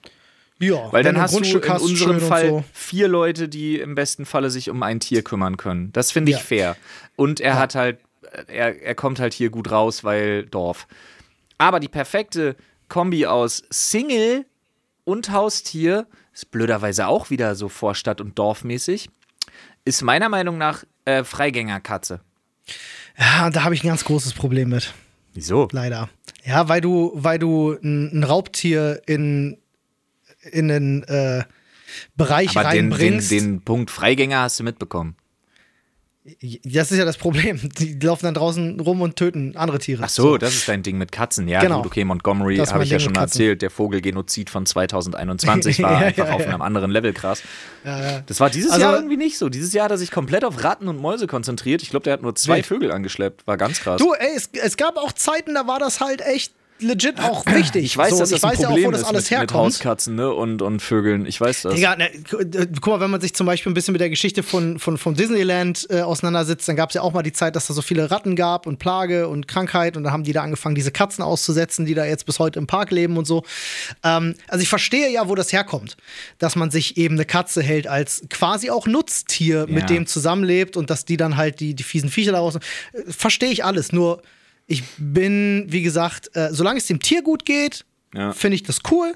Ja, Weil wenn dann hast du in Grundstück unserem Fall so. vier Leute, die im besten Falle sich um ein Tier kümmern können. Das finde ich Ja. fair. Und er hat halt, er, er kommt halt hier gut raus, weil Dorf. Aber die perfekte Kombi aus Single und Haustier ist blöderweise auch wieder so Vorstadt- und Dorfmäßig. Ist meiner Meinung nach äh, Freigängerkatze. Ja, da habe ich ein ganz großes Problem mit, Wieso? leider. Ja, weil du, weil du ein, ein Raubtier in, in den äh, Bereich Aber den, den, reinbringst. den Punkt Freigänger hast du mitbekommen. Das ist ja das Problem. Die laufen dann draußen rum und töten andere Tiere. Ach so, das ist dein Ding mit Katzen. Ja, Genau. gut, okay, Montgomery habe ich ja Ding schon mit Katzen. erzählt. Der Vogelgenozid von 2021 war Ja, einfach ja, auf ja. einem anderen Level krass. Ja, ja. Das war dieses Also- Jahr irgendwie nicht so. Dieses Jahr hat er sich komplett auf Ratten und Mäuse konzentriert. Ich glaube, der hat nur zwei. Vögel angeschleppt. War ganz krass. Du, ey, es, es gab auch Zeiten, da war das halt echt legit auch wichtig. Ich weiß, so, dass ich das weiß ein ja auch, Problem wo das ist alles mit, mit herkommt. Hauskatzen ne? und, und Vögeln. Ich weiß das. Digga, ne, äh, guck mal, wenn man sich zum Beispiel ein bisschen mit der Geschichte von, von, von Disneyland äh, auseinandersetzt, dann gab es ja auch mal die Zeit, dass da so viele Ratten gab und Plage und Krankheit und dann haben die da angefangen, diese Katzen auszusetzen, die da jetzt bis heute im Park leben und so. Ähm, also ich verstehe ja, wo das herkommt, dass man sich eben eine Katze hält als quasi auch Nutztier, Ja. mit dem zusammenlebt und dass die dann halt die, die fiesen Viecher daraus. Äh, verstehe ich alles, nur ich bin, wie gesagt, äh, solange es dem Tier gut geht, Ja. finde ich das cool.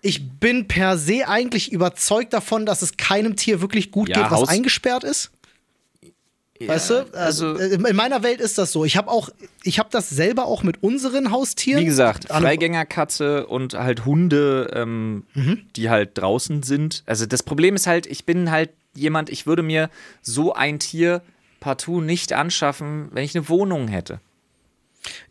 Ich bin per se eigentlich überzeugt davon, dass es keinem Tier wirklich gut Ja, geht, was Haus- eingesperrt ist. Weißt du? Also äh, in meiner Welt ist das so. Ich habe auch, ich habe das selber auch mit unseren Haustieren. Wie gesagt, Freigängerkatze und halt Hunde, ähm, Mhm. die halt draußen sind. Also das Problem ist halt, ich bin halt jemand, ich würde mir so ein Tier partout nicht anschaffen, wenn ich eine Wohnung hätte.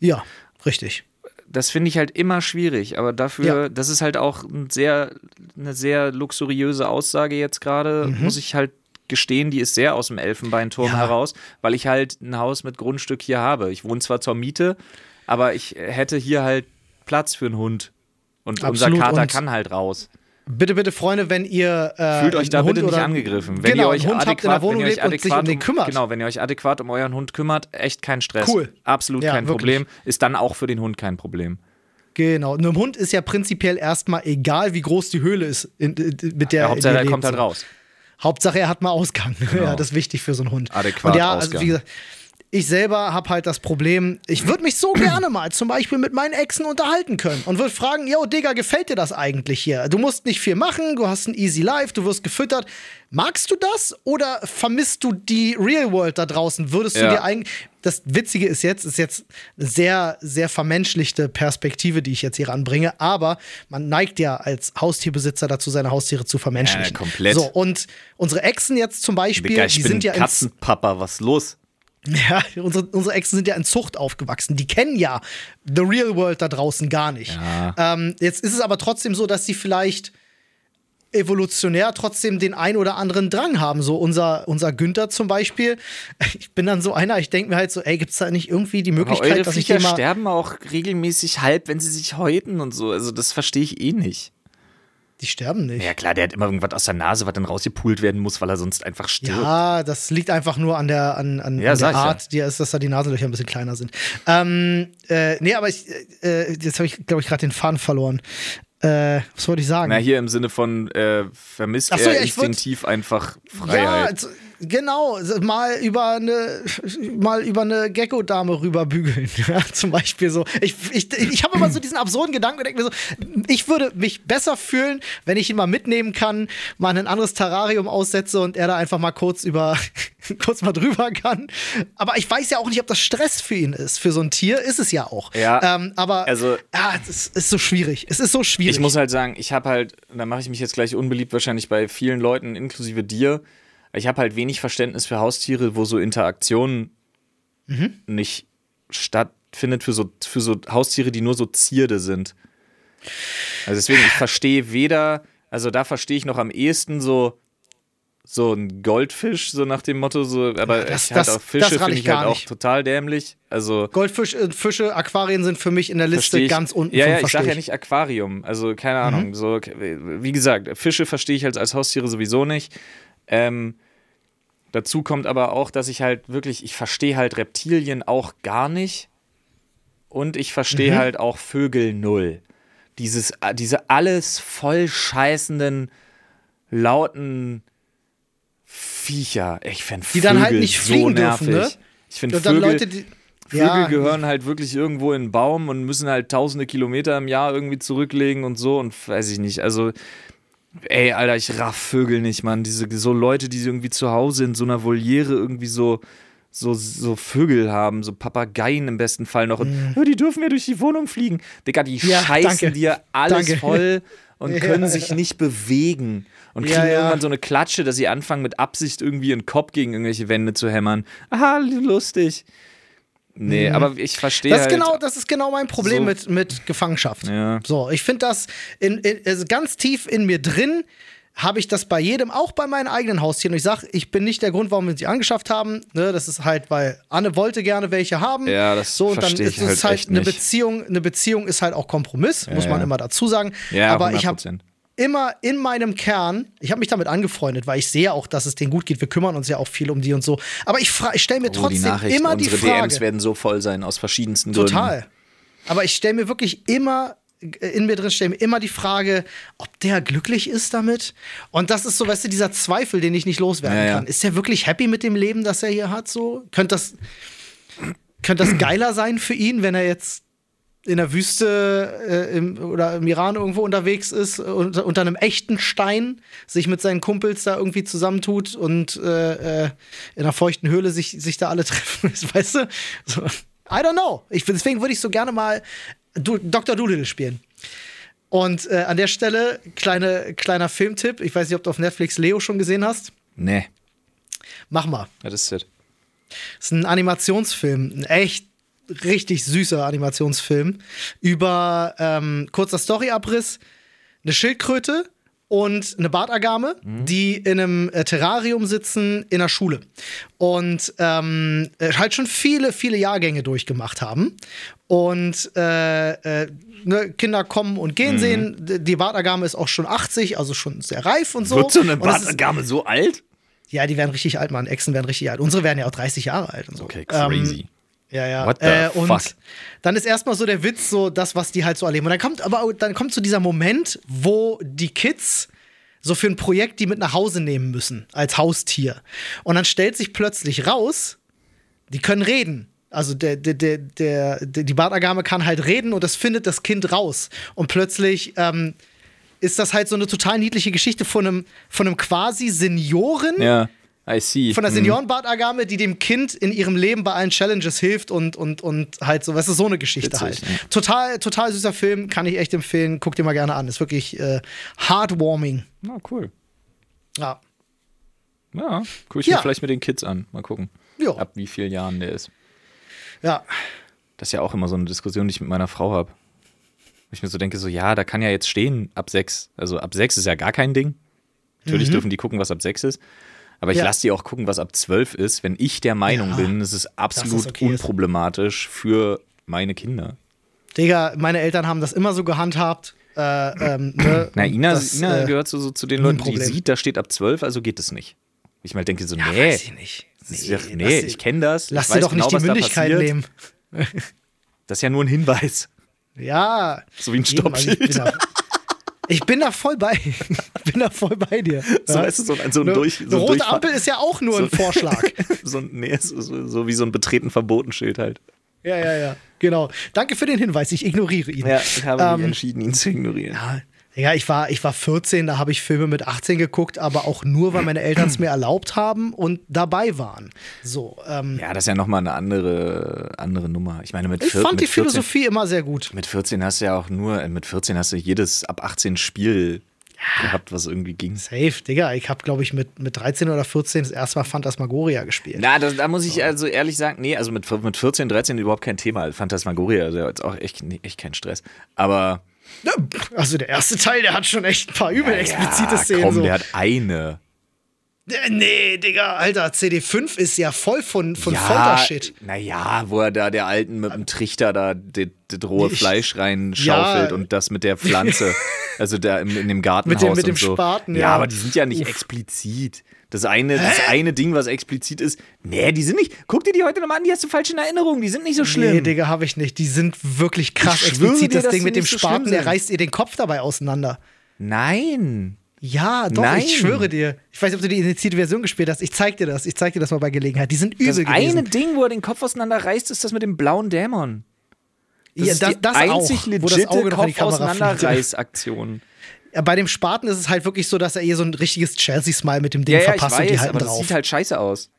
Ja, richtig. Das finde ich halt immer schwierig, aber dafür, Ja. das ist halt auch ein sehr, eine sehr luxuriöse Aussage jetzt gerade, muss ich halt gestehen, die ist sehr aus dem Elfenbeinturm Mhm. Ja. heraus, weil ich halt ein Haus mit Grundstück hier habe. Ich wohne zwar zur Miete, aber ich hätte hier halt Platz für einen Hund. Und Absolut, unser Kater und- kann halt raus. Bitte, bitte, Freunde, wenn ihr äh, Fühlt euch da Hund bitte nicht angegriffen. Wenn genau, ihr euch Hund habt in der adäquat, Wohnung lebt und sich adäquat um den kümmert. Genau, wenn ihr euch adäquat um euren Hund kümmert, echt kein Stress. Cool. Absolut Ja, kein wirklich. Problem. Ist dann auch für den Hund kein Problem. Genau. Einem Hund ist ja prinzipiell erstmal egal, wie groß die Höhle ist, in, in, mit der Ja, Hauptsache, er kommt halt raus. Hauptsache, er hat mal Ausgang. Ja, das ist wichtig für so einen Hund. Adäquat Und ja, also Ausgang. wie gesagt, ich selber habe halt das Problem, ich würde mich so gerne mal zum Beispiel mit meinen Exen unterhalten können und würde fragen, yo, Digga, gefällt dir das eigentlich hier? Du musst nicht viel machen, du hast ein easy life, du wirst gefüttert. Magst du das oder vermisst du die Real World da draußen? Würdest du Ja. dir eigentlich. Das Witzige ist jetzt, ist jetzt eine sehr, sehr vermenschlichte Perspektive, die ich jetzt hier ranbringe, aber man neigt ja als Haustierbesitzer dazu, seine Haustiere zu vermenschlichen. Ja, komplett. So, und unsere Exen jetzt zum Beispiel, Digga, ich die bin sind ja Katzenpapa, was los? Ja, unsere, unsere Exen sind ja in Zucht aufgewachsen. Die kennen ja the real world da draußen gar nicht. Ja. Ähm, jetzt ist es aber trotzdem so, dass sie vielleicht evolutionär trotzdem den ein oder anderen Drang haben. So unser, unser Günther zum Beispiel. Ich bin dann so einer, ich denke mir halt so, ey, gibt's da nicht irgendwie die Aber Möglichkeit, eure dass ich Viecher den mal. sterben auch regelmäßig halb, wenn sie sich häuten und so. Also das verstehe ich eh nicht. Die sterben nicht. Ja klar, der hat immer irgendwas aus der Nase, was dann rausgepult werden muss, weil er sonst einfach stirbt. Ja, das liegt einfach nur an der, an, an, Ja, an der ich ja. Art, die ist, dass da die Nasenlöcher ein bisschen kleiner sind. Ähm, äh, nee, aber ich, äh, jetzt habe ich, glaube ich, gerade den Faden verloren. Äh, was wollte ich sagen? Na, hier im Sinne von äh, vermisst so, er ja, instinktiv einfach Ja, Freiheit. also, genau, mal über eine mal über eine Gecko-Dame rüberbügeln. Ja, zum Beispiel so. Ich, ich, ich habe immer so diesen absurden Gedanken und denke mir so, ich würde mich besser fühlen, wenn ich ihn mal mitnehmen kann, mal in ein anderes Terrarium aussetze und er da einfach mal kurz über kurz mal drüber kann. Aber ich weiß ja auch nicht, ob das Stress für ihn ist. Für so ein Tier ist es ja auch. Ja, Ähm, aber also- ah, es ist so schwierig. Es ist so schwierig. Ich muss halt sagen, ich habe halt, da mache ich mich jetzt gleich unbeliebt wahrscheinlich bei vielen Leuten, inklusive dir. Ich habe halt wenig Verständnis für Haustiere, wo so Interaktion Mhm. nicht stattfindet für so, für so Haustiere, die nur so Zierde sind. Also deswegen, ich verstehe weder, also da verstehe ich noch am ehesten so so ein Goldfisch, so nach dem Motto, so, aber Das- ich halt das- auch Fische finde ich halt auch nicht. total dämlich. Also Goldfisch, äh, Fische, Aquarien sind für mich in der Liste ich. ganz unten. Ja, ja, ich sage ja nicht Aquarium. Also keine Mhm. Ahnung. So, wie gesagt, Fische verstehe ich halt als Haustiere sowieso nicht. Ähm, dazu kommt aber auch, dass ich halt wirklich, ich verstehe halt Reptilien auch gar nicht. Und ich verstehe Mhm. halt auch Vögel null. Dieses, äh, diese alles voll scheißenden, lauten Viecher. Ich finde Die Vögel dann halt nicht so fliegen nervig. dürfen, ne? Ich finde Vögel, Leute, die. Vögel Ja, gehören halt wirklich irgendwo in einen Baum und müssen halt tausende Kilometer im Jahr irgendwie zurücklegen und so und weiß ich nicht. Also, ey, Alter, ich raff Vögel nicht, Mann. Diese so Leute, die irgendwie zu Hause in so einer Voliere irgendwie so. So, so Vögel haben, so Papageien im besten Fall noch. Und "Ja, die dürfen ja durch die Wohnung fliegen. Digga, die. Ja, scheißen danke. dir alles Danke. voll und Ja. können sich nicht bewegen. Und Ja, kriegen ja. irgendwann so eine Klatsche, dass sie anfangen, mit Absicht irgendwie ihren Kopf gegen irgendwelche Wände zu hämmern. Aha, lustig. Nee, aber ich verstehe Mhm. Das ist, halt. genau, das ist genau mein Problem so- mit, mit Gefangenschaft. Ja. So, ich finde das in, in, also ganz tief in mir drin, habe ich das bei jedem, auch bei meinen eigenen Haustieren. Und ich sage, ich bin nicht der Grund, warum wir sie angeschafft haben. Ne, das ist halt, weil Anne wollte gerne welche haben. Ja, das so, und dann ist es halt halt eine nicht. Beziehung. Eine Beziehung ist halt auch Kompromiss, muss man ja. immer dazu sagen. Ja, Aber ich habe 100%. Immer in meinem Kern, ich habe mich damit angefreundet, weil ich sehe auch, dass es denen gut geht. Wir kümmern uns ja auch viel um die und so. Aber ich, ich stelle mir Oh, die trotzdem Nachrichten, immer die unsere Frage. DMs werden so voll sein aus verschiedensten Total. Gründen. Aber ich stelle mir wirklich immer in mir drin stelle mir immer die Frage, ob der glücklich ist damit. Und das ist so, weißt du, dieser Zweifel, den ich nicht loswerden Ja, ja. kann. Ist er wirklich happy mit dem Leben, das er hier hat? So könnte das könnte das geiler sein für ihn, wenn er jetzt in der Wüste äh, im, oder im Iran irgendwo unterwegs ist, unter, unter einem echten Stein, sich mit seinen Kumpels da irgendwie zusammentut und äh, äh, in einer feuchten Höhle sich, sich da alle treffen, weißt du? So. I don't know. Ich, deswegen würde ich so gerne mal du, Dr. Doolittle spielen. Und äh, an der Stelle, kleine, kleiner Filmtipp. Ich weiß nicht, ob du auf Netflix Leo schon gesehen hast. Nee, Mach mal. das ist it. Das ist ein Animationsfilm, ein echt richtig süßer Animationsfilm über ähm, kurzer Storyabriss, eine Schildkröte und eine Bartagame, die in einem äh, Terrarium sitzen in der Schule und ähm, äh, halt schon viele, viele Jahrgänge durchgemacht haben. Und äh, äh, ne, Kinder kommen und gehen sehen. D- Die Bartagame ist auch schon 80, also schon sehr reif und so. Wird so eine Bartagame so alt? ja, die werden richtig alt, Mann. Echsen werden richtig alt. Unsere werden ja auch 30 Jahre alt und so. Okay, Ähm, crazy. Ja, ja. What the äh, und fuck? dann ist erstmal so der Witz, so das, was die halt so erleben. Und dann kommt aber dann kommt so dieser Moment, wo die Kids so für ein Projekt die mit nach Hause nehmen müssen, als Haustier. Und dann stellt sich plötzlich raus, die können reden. Also der, der, der, der, der, die Bartagame kann halt reden und das findet das Kind raus. Und plötzlich ähm, ist das halt so eine total niedliche Geschichte von einem, von einem quasi Senioren Ja, I see. von der Hm. Seniorenbartagame, die dem Kind in ihrem Leben bei allen Challenges hilft und, und, und halt so, weißt du, so eine Geschichte Witzig, halt. ja. Total, total süßer Film, kann ich echt empfehlen. Guck dir mal gerne an. Ist wirklich äh, heartwarming. Na, cool. Ja. Ja, guck ich Ja. mir vielleicht mit den Kids an. Mal gucken, Ja. ab wie vielen Jahren der ist. Ja. Das ist ja auch immer so eine Diskussion, die ich mit meiner Frau habe. Ich mir so denke, so, ja, da kann ja jetzt stehen ab sechs. Also ab sechs ist ja gar kein Ding. Natürlich dürfen die gucken, was ab sechs ist. Aber ich. Ja. lasse die auch gucken, was ab zwölf ist, wenn ich der Meinung Ja, bin, es ist absolut okay ist. unproblematisch für meine Kinder. Digga, meine Eltern haben das immer so gehandhabt. Äh, ähm, ne? Na, Ina, das, Ina äh, gehört so, so zu den Leuten, die sieht, da steht ab zwölf, also geht es nicht. Ich mal denke so, ja, nee, weiß ich nicht. ist Nee, nee sie- ich kenne das. Lass dir doch nicht genau, die was da Mündigkeit nehmen. Das ist ja nur ein Hinweis. Ja. So wie ein Eben, also ich, bin da, voll bei. Ich bin da voll bei dir. So, weißt du, so ein- so ein eine, Durch- so eine ein rote Durchfahr- Ampel ist ja auch nur ein So- Vorschlag. so, ein- nee, so, so, so wie so ein betreten Verbotenschild halt. Ja, ja, ja. Genau. Danke für den Hinweis. Ich ignoriere ihn. Ja, ich habe Ähm, mich entschieden, ihn zu ignorieren. Ja, ja, ich war, ich war 14, da habe ich Filme mit 18 geguckt, aber auch nur, weil meine Eltern es mir erlaubt haben und dabei waren. So, ähm, Ja, das ist ja nochmal eine andere, andere Nummer. Ich meine, mit, ich vier- fand die mit 14, Philosophie immer sehr gut. Mit 14 hast du ja auch nur, äh, mit 14 hast du jedes ab 18 Spiel gehabt, was irgendwie ging. Safe, Digga. Ich habe, glaube ich, mit, mit 13 oder 14 das erste Mal Phantasmagoria gespielt. Na, das, da muss ich also ehrlich sagen, nee, also mit, mit 14, 13 überhaupt kein Thema. Phantasmagoria, also jetzt auch echt, echt kein Stress. Aber Ja, Also der erste Teil, der hat schon echt ein paar übel explizite ja, Szenen. komm, so. der hat eine. Nee, Digga, Alter, CD5 ist ja voll von, von ja, Foltershit. Naja, wo er da der Alten mit dem Trichter da das rohe Fleisch reinschaufelt Ja. und das mit der Pflanze, also da im, in dem Gartenhaus Mit dem- mit und dem so. Spaten, ja. ja. aber die sind ja nicht explizit. Das eine, das eine Ding, was explizit ist, nee, die sind nicht. Guck dir die heute nochmal an, die hast du falsch in Erinnerung, die sind nicht so schlimm. Nee, Digga, habe ich nicht. Die sind wirklich krass explizit. dir, Das Ding mit dem so Spaten, der reißt ihr den Kopf dabei auseinander. Nein. Ja, doch, Nein. ich schwöre dir. Ich weiß nicht, ob du die initiierte Version gespielt hast. Ich zeig dir das. Ich zeig dir das mal bei Gelegenheit. Die sind übel Das gewesen. eine Ding, wo er den Kopf auseinanderreißt, ist das mit dem blauen Dämon. Das ja, ist das, die das einzig auch, die Kopf auseinanderreißaktion. Bei dem Spaten ist es halt wirklich so, dass er ihr so ein richtiges Chelsea-Smile mit dem Ding Ja, ja, ich verpasst und die weiß, halten aber das drauf. sieht halt scheiße aus.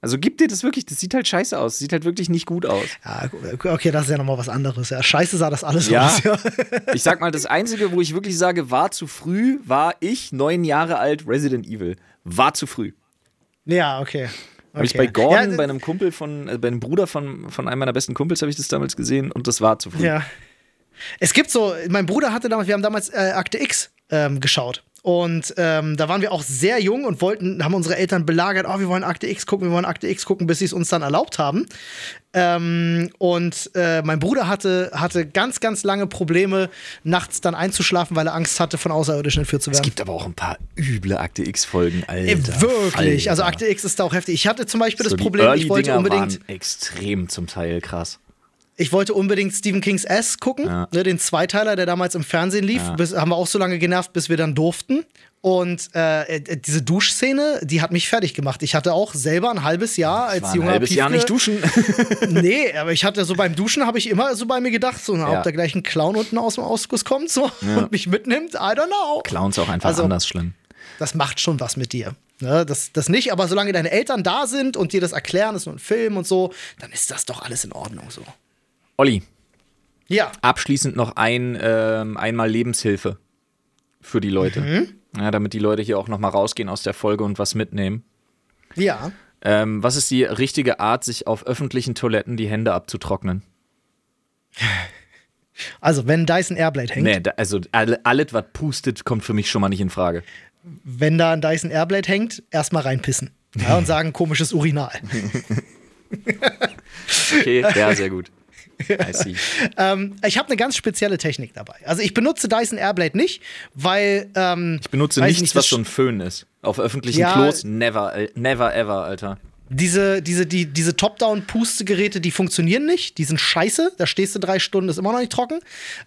Also gib dir das wirklich, das sieht halt scheiße aus. Das sieht halt wirklich nicht gut aus. ja, okay, das ist ja nochmal was anderes. Ja, scheiße sah das alles Ja. aus. Ja. Ich sag mal, das Einzige, wo ich wirklich sage, war zu früh, war ich, neun Jahre alt, Resident Evil. War zu früh. ja, okay. Habe ich Okay. bei Gordon, ja, bei einem Kumpel von, äh, bei einem Bruder von, von einem meiner besten Kumpels, habe ich das damals gesehen und das war zu früh. Ja. Es gibt so, mein Bruder hatte damals, wir haben damals äh, Akte X ähm, geschaut. Und ähm, da waren wir auch sehr jung und wollten, haben unsere Eltern belagert, oh, wir wollen Akte X gucken, wir wollen Akte X gucken, bis sie es uns dann erlaubt haben. Ähm, und äh, mein Bruder hatte, hatte ganz, ganz lange Probleme, nachts dann einzuschlafen, weil er Angst hatte, von Außerirdischen entführt zu werden. Es gibt aber auch ein paar üble Akte X-Folgen, Alter. Äh, wirklich. Alter. Also Akte X ist da auch heftig. Ich hatte zum Beispiel so das Problem, ich wollte Early-Dinger unbedingt. Waren extrem zum Teil krass. Ich wollte unbedingt Stephen Kings S gucken, Ja. ne, den Zweiteiler, der damals im Fernsehen lief. Bis, haben wir auch so lange genervt, bis wir dann durften. Und äh, äh, diese Duschszene, die hat mich fertig gemacht. Ich hatte auch selber ein halbes Jahr als ein junger halbes Jahr Piefke- nicht duschen. Nee, aber ich hatte so beim Duschen habe ich immer so bei mir gedacht, so, na, Ja. ob da gleich ein Clown unten aus dem Ausguss kommt so, und mich mitnimmt, I don't know. Clowns auch einfach Also- anders schlimm. Das macht schon was mit dir. Ne, das, das nicht, aber solange deine Eltern da sind und dir das erklären, ist nur ein Film und so, dann ist das doch alles in Ordnung so. Olli, Ja, abschließend noch ein ähm, einmal Lebenshilfe für die Leute. Mhm. Ja, damit die Leute hier auch noch mal rausgehen aus der Folge und was mitnehmen. ja. Ähm, was ist die richtige Art, sich auf öffentlichen Toiletten die Hände abzutrocknen? Also, wenn Dyson Airblade hängt, Nee, da, also alle- alles, was pustet, kommt für mich schon mal nicht in Frage. wenn da ein Dyson Airblade hängt, erstmal reinpissen. Ja, und sagen komisches Urinal. Okay, ja, sehr gut. Ähm, ich habe eine ganz spezielle Technik dabei. Also ich benutze Dyson Airblade nicht, weil ähm, Ich benutze nichts, nicht, was ein Föhn ist. Auf öffentlichen Ja. Klos, never, äh, never ever, Alter. Diese, diese, die, diese Top-Down-Pustegeräte, die funktionieren nicht. Die sind scheiße. Da stehst du drei Stunden, ist immer noch nicht trocken.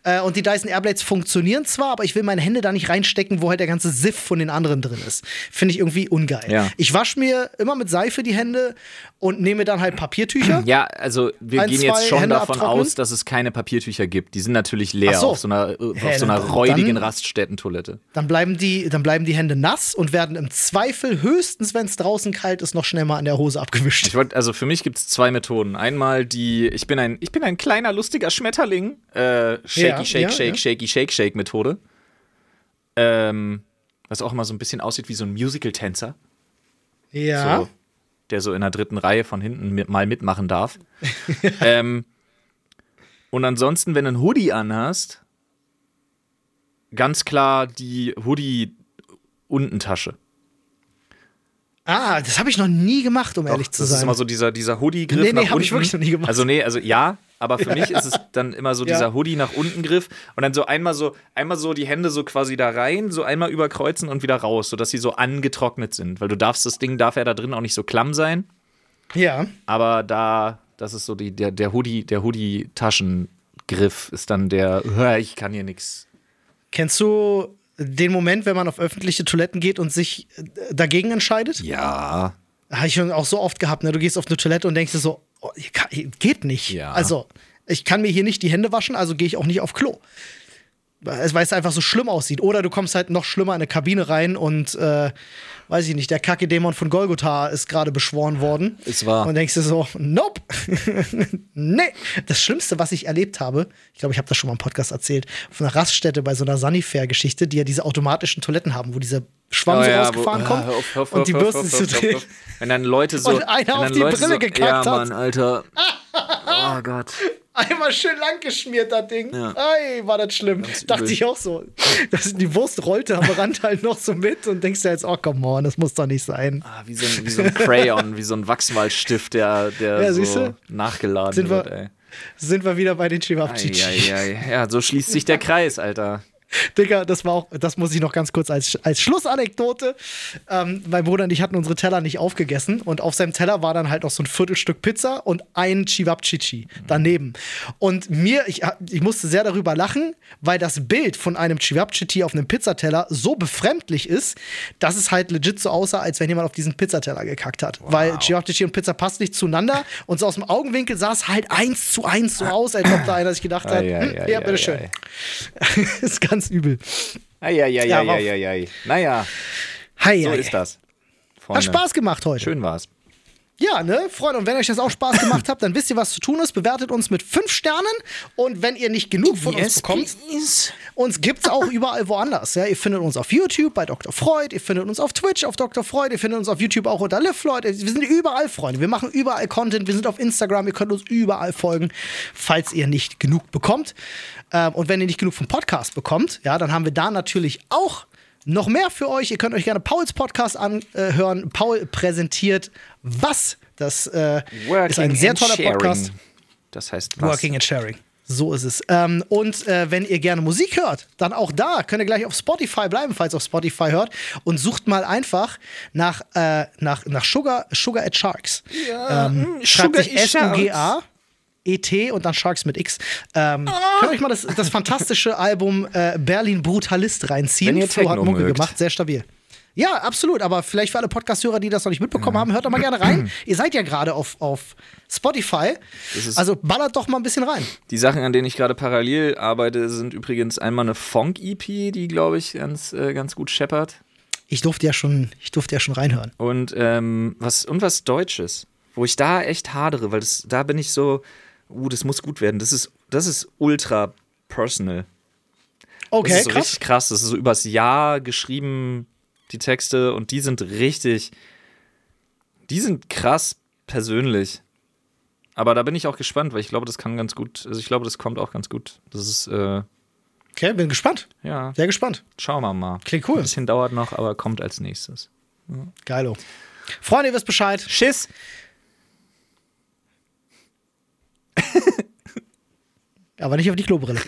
Äh, und die Dyson Airblades funktionieren zwar, aber ich will meine Hände da nicht reinstecken, wo halt der ganze Siff von den anderen drin ist. Finde ich irgendwie ungeil. Ja. Ich wasche mir immer mit Seife die Hände und nehme dann halt Papiertücher. Ja, also wir Ein, gehen jetzt schon Hände davon abtrocknen? aus, dass es keine Papiertücher gibt. Die sind natürlich leer so. auf so einer, auf Hä, so einer dann- räudigen Raststättentoilette. Dann bleiben, die, dann bleiben die Hände nass und werden im Zweifel höchstens, wenn es draußen kalt ist, noch schnell mal an der Hose abgewischt. Ich wollte, also für mich gibt es zwei Methoden. Einmal die, ich bin ein, ich bin ein kleiner, lustiger Schmetterling. Äh, shaky, Ja, shake, ja, shake, ja. shaky, shake, shake Methode. Ähm, was auch immer so ein bisschen aussieht wie so ein Musical-Tänzer. Ja. So, der so in der dritten Reihe von hinten mit, mal mitmachen darf. ähm, und ansonsten, wenn du einen Hoodie anhast, ganz klar die Hoodie-Untentasche. Ah, das habe ich noch nie gemacht, um ehrlich Doch, zu das sein. ist immer so dieser, dieser Hoodie-Griff Nee, nee, nach hab ich wirklich noch nie gemacht. Also nee, also ja, aber für mich ist es dann immer so Ja. dieser Hoodie nach unten Griff und dann so einmal so einmal so die Hände so quasi da rein, so einmal überkreuzen und wieder raus, sodass sie so angetrocknet sind, weil du darfst das Ding darf ja da drin auch nicht so klamm sein, ja. aber da das ist so die der der Hoodie der Hoodie Taschengriff ist dann der "Hör, ich kann hier nichts. Kennst du den Moment, wenn man auf öffentliche Toiletten geht und sich äh, dagegen entscheidet? Ja. Habe ich schon auch so oft gehabt. Ne? Du gehst auf eine Toilette und denkst dir so, oh, kann, geht nicht. Ja. Also, ich kann mir hier nicht die Hände waschen, also gehe ich auch nicht auf Klo. Weil weil es einfach so schlimm aussieht. Oder du kommst halt noch schlimmer in eine Kabine rein und, äh, weiß ich nicht, der Kacke-Dämon von Golgotha ist gerade beschworen worden. Ist wahr. Und denkst dir so, nope. nee. Das Schlimmste, was ich erlebt habe, ich glaube, ich habe das schon mal im Podcast erzählt, auf einer Raststätte bei so einer Sanifair-Geschichte, die ja diese automatischen Toiletten haben, wo dieser Schwamm so rausgefahren wo- kommt ah, hör auf, auf, und die auf, Bürsten so hör auf, drehen. Wenn dann Leute so Und einer auf die Leute Brille so, gekackt ja, hat. Mann, Alter. Oh Gott. Einmal schön lang geschmiert, das Ding. Ja. Ei, war das schlimm. Dachte übel. ich auch so. Das, die Wurst rollte am Rand halt noch so mit und denkst dir jetzt, oh, komm on, das muss doch nicht sein. Ah, wie, so ein, wie so ein Crayon, wie so ein Wachsmalstift, der, der Ja, so nachgeladen Sind wir- wird, ey. Sind wir wieder bei den Chivapchichi. Ja, so schließt sich der Kreis, Alter. Digga, das war auch, das muss ich noch ganz kurz als, als Schlussanekdote. Ähm, mein Bruder und ich hatten unsere Teller nicht aufgegessen und auf seinem Teller war dann halt noch so ein Viertelstück Pizza und ein Chivapchichi daneben. Und mir, ich, ich musste sehr darüber lachen, weil das Bild von einem Chivapchichi auf einem Pizzateller so befremdlich ist, dass es halt legit so aussah, als wenn jemand auf diesen Pizzateller gekackt hat. Weil Chivapchichi und Pizza passt nicht zueinander und so aus dem Augenwinkel sah es halt eins zu eins so aus, als ob da einer sich gedacht hat, hm, ja, bitteschön. ist ganz übel. Eieiei. Ja, war- Naja, Hi, so ist das. Hat Freunde. Spaß gemacht heute. Schön war's. Ja, ne, Freunde, und wenn euch das auch Spaß gemacht hat, dann wisst ihr, was zu tun ist. Bewertet uns mit fünf Sternen. Und wenn ihr nicht genug von uns bekommt, uns gibt's auch überall woanders. Ja, ihr findet uns auf YouTube bei Dr. Freud, ihr findet uns auf Twitch auf Dr. Freud, ihr findet uns auf YouTube auch unter Live Floyd. Wir sind überall, Freunde. Wir machen überall Content. Wir sind auf Instagram. Ihr könnt uns überall folgen, falls ihr nicht genug bekommt. Ähm, und wenn ihr nicht genug vom Podcast bekommt, ja, dann haben wir da natürlich auch noch mehr für euch. Ihr könnt euch gerne Pauls Podcast anhören. Paul präsentiert was. Das äh, ist ein sehr toller Podcast. Das heißt was? Working and Sharing. So ist es. Ähm, und äh, wenn ihr gerne Musik hört, dann auch da könnt ihr gleich auf Spotify bleiben, falls ihr auf Spotify hört. Und sucht mal einfach nach, äh, nach, nach Sugar, Sugar at Sharks. Ja, ähm, hm, schreibt sich S-U-G-A. ET und dann Sharks mit X. Ähm, oh. Könnt ihr euch mal das, das fantastische Album äh, Berlin Brutalist reinziehen? Flo hat Mucke mögt. gemacht, sehr stabil. Ja, absolut. Aber vielleicht für alle Podcast-Hörer, die das noch nicht mitbekommen ja. haben, hört doch mal gerne rein. Ihr seid ja gerade auf, auf Spotify. Also ballert doch mal ein bisschen rein. Die Sachen, an denen ich gerade parallel arbeite, sind übrigens einmal eine Funk-EP, die, glaube ich, ganz, äh, ganz gut scheppert. Ich durfte ja schon, ich durfte ja schon reinhören. Und, ähm, was, und was Deutsches, wo ich da echt hadere, weil das, da bin ich so, uh, das muss gut werden. Das ist, das ist ultra personal. Okay, das ist so krass. richtig krass. Das ist so übers Jahr geschrieben die Texte, und die sind richtig, die sind krass persönlich. Aber da bin ich auch gespannt, weil ich glaube, das kann ganz gut, also ich glaube, das kommt auch ganz gut. Das ist, äh, Okay, bin gespannt. Ja. Sehr gespannt. Schauen wir mal. Klingt cool. Ein bisschen dauert noch, aber kommt als nächstes. Ja. Geilo. Freunde, ihr wisst Bescheid. Schiss. aber nicht auf die Klobrille.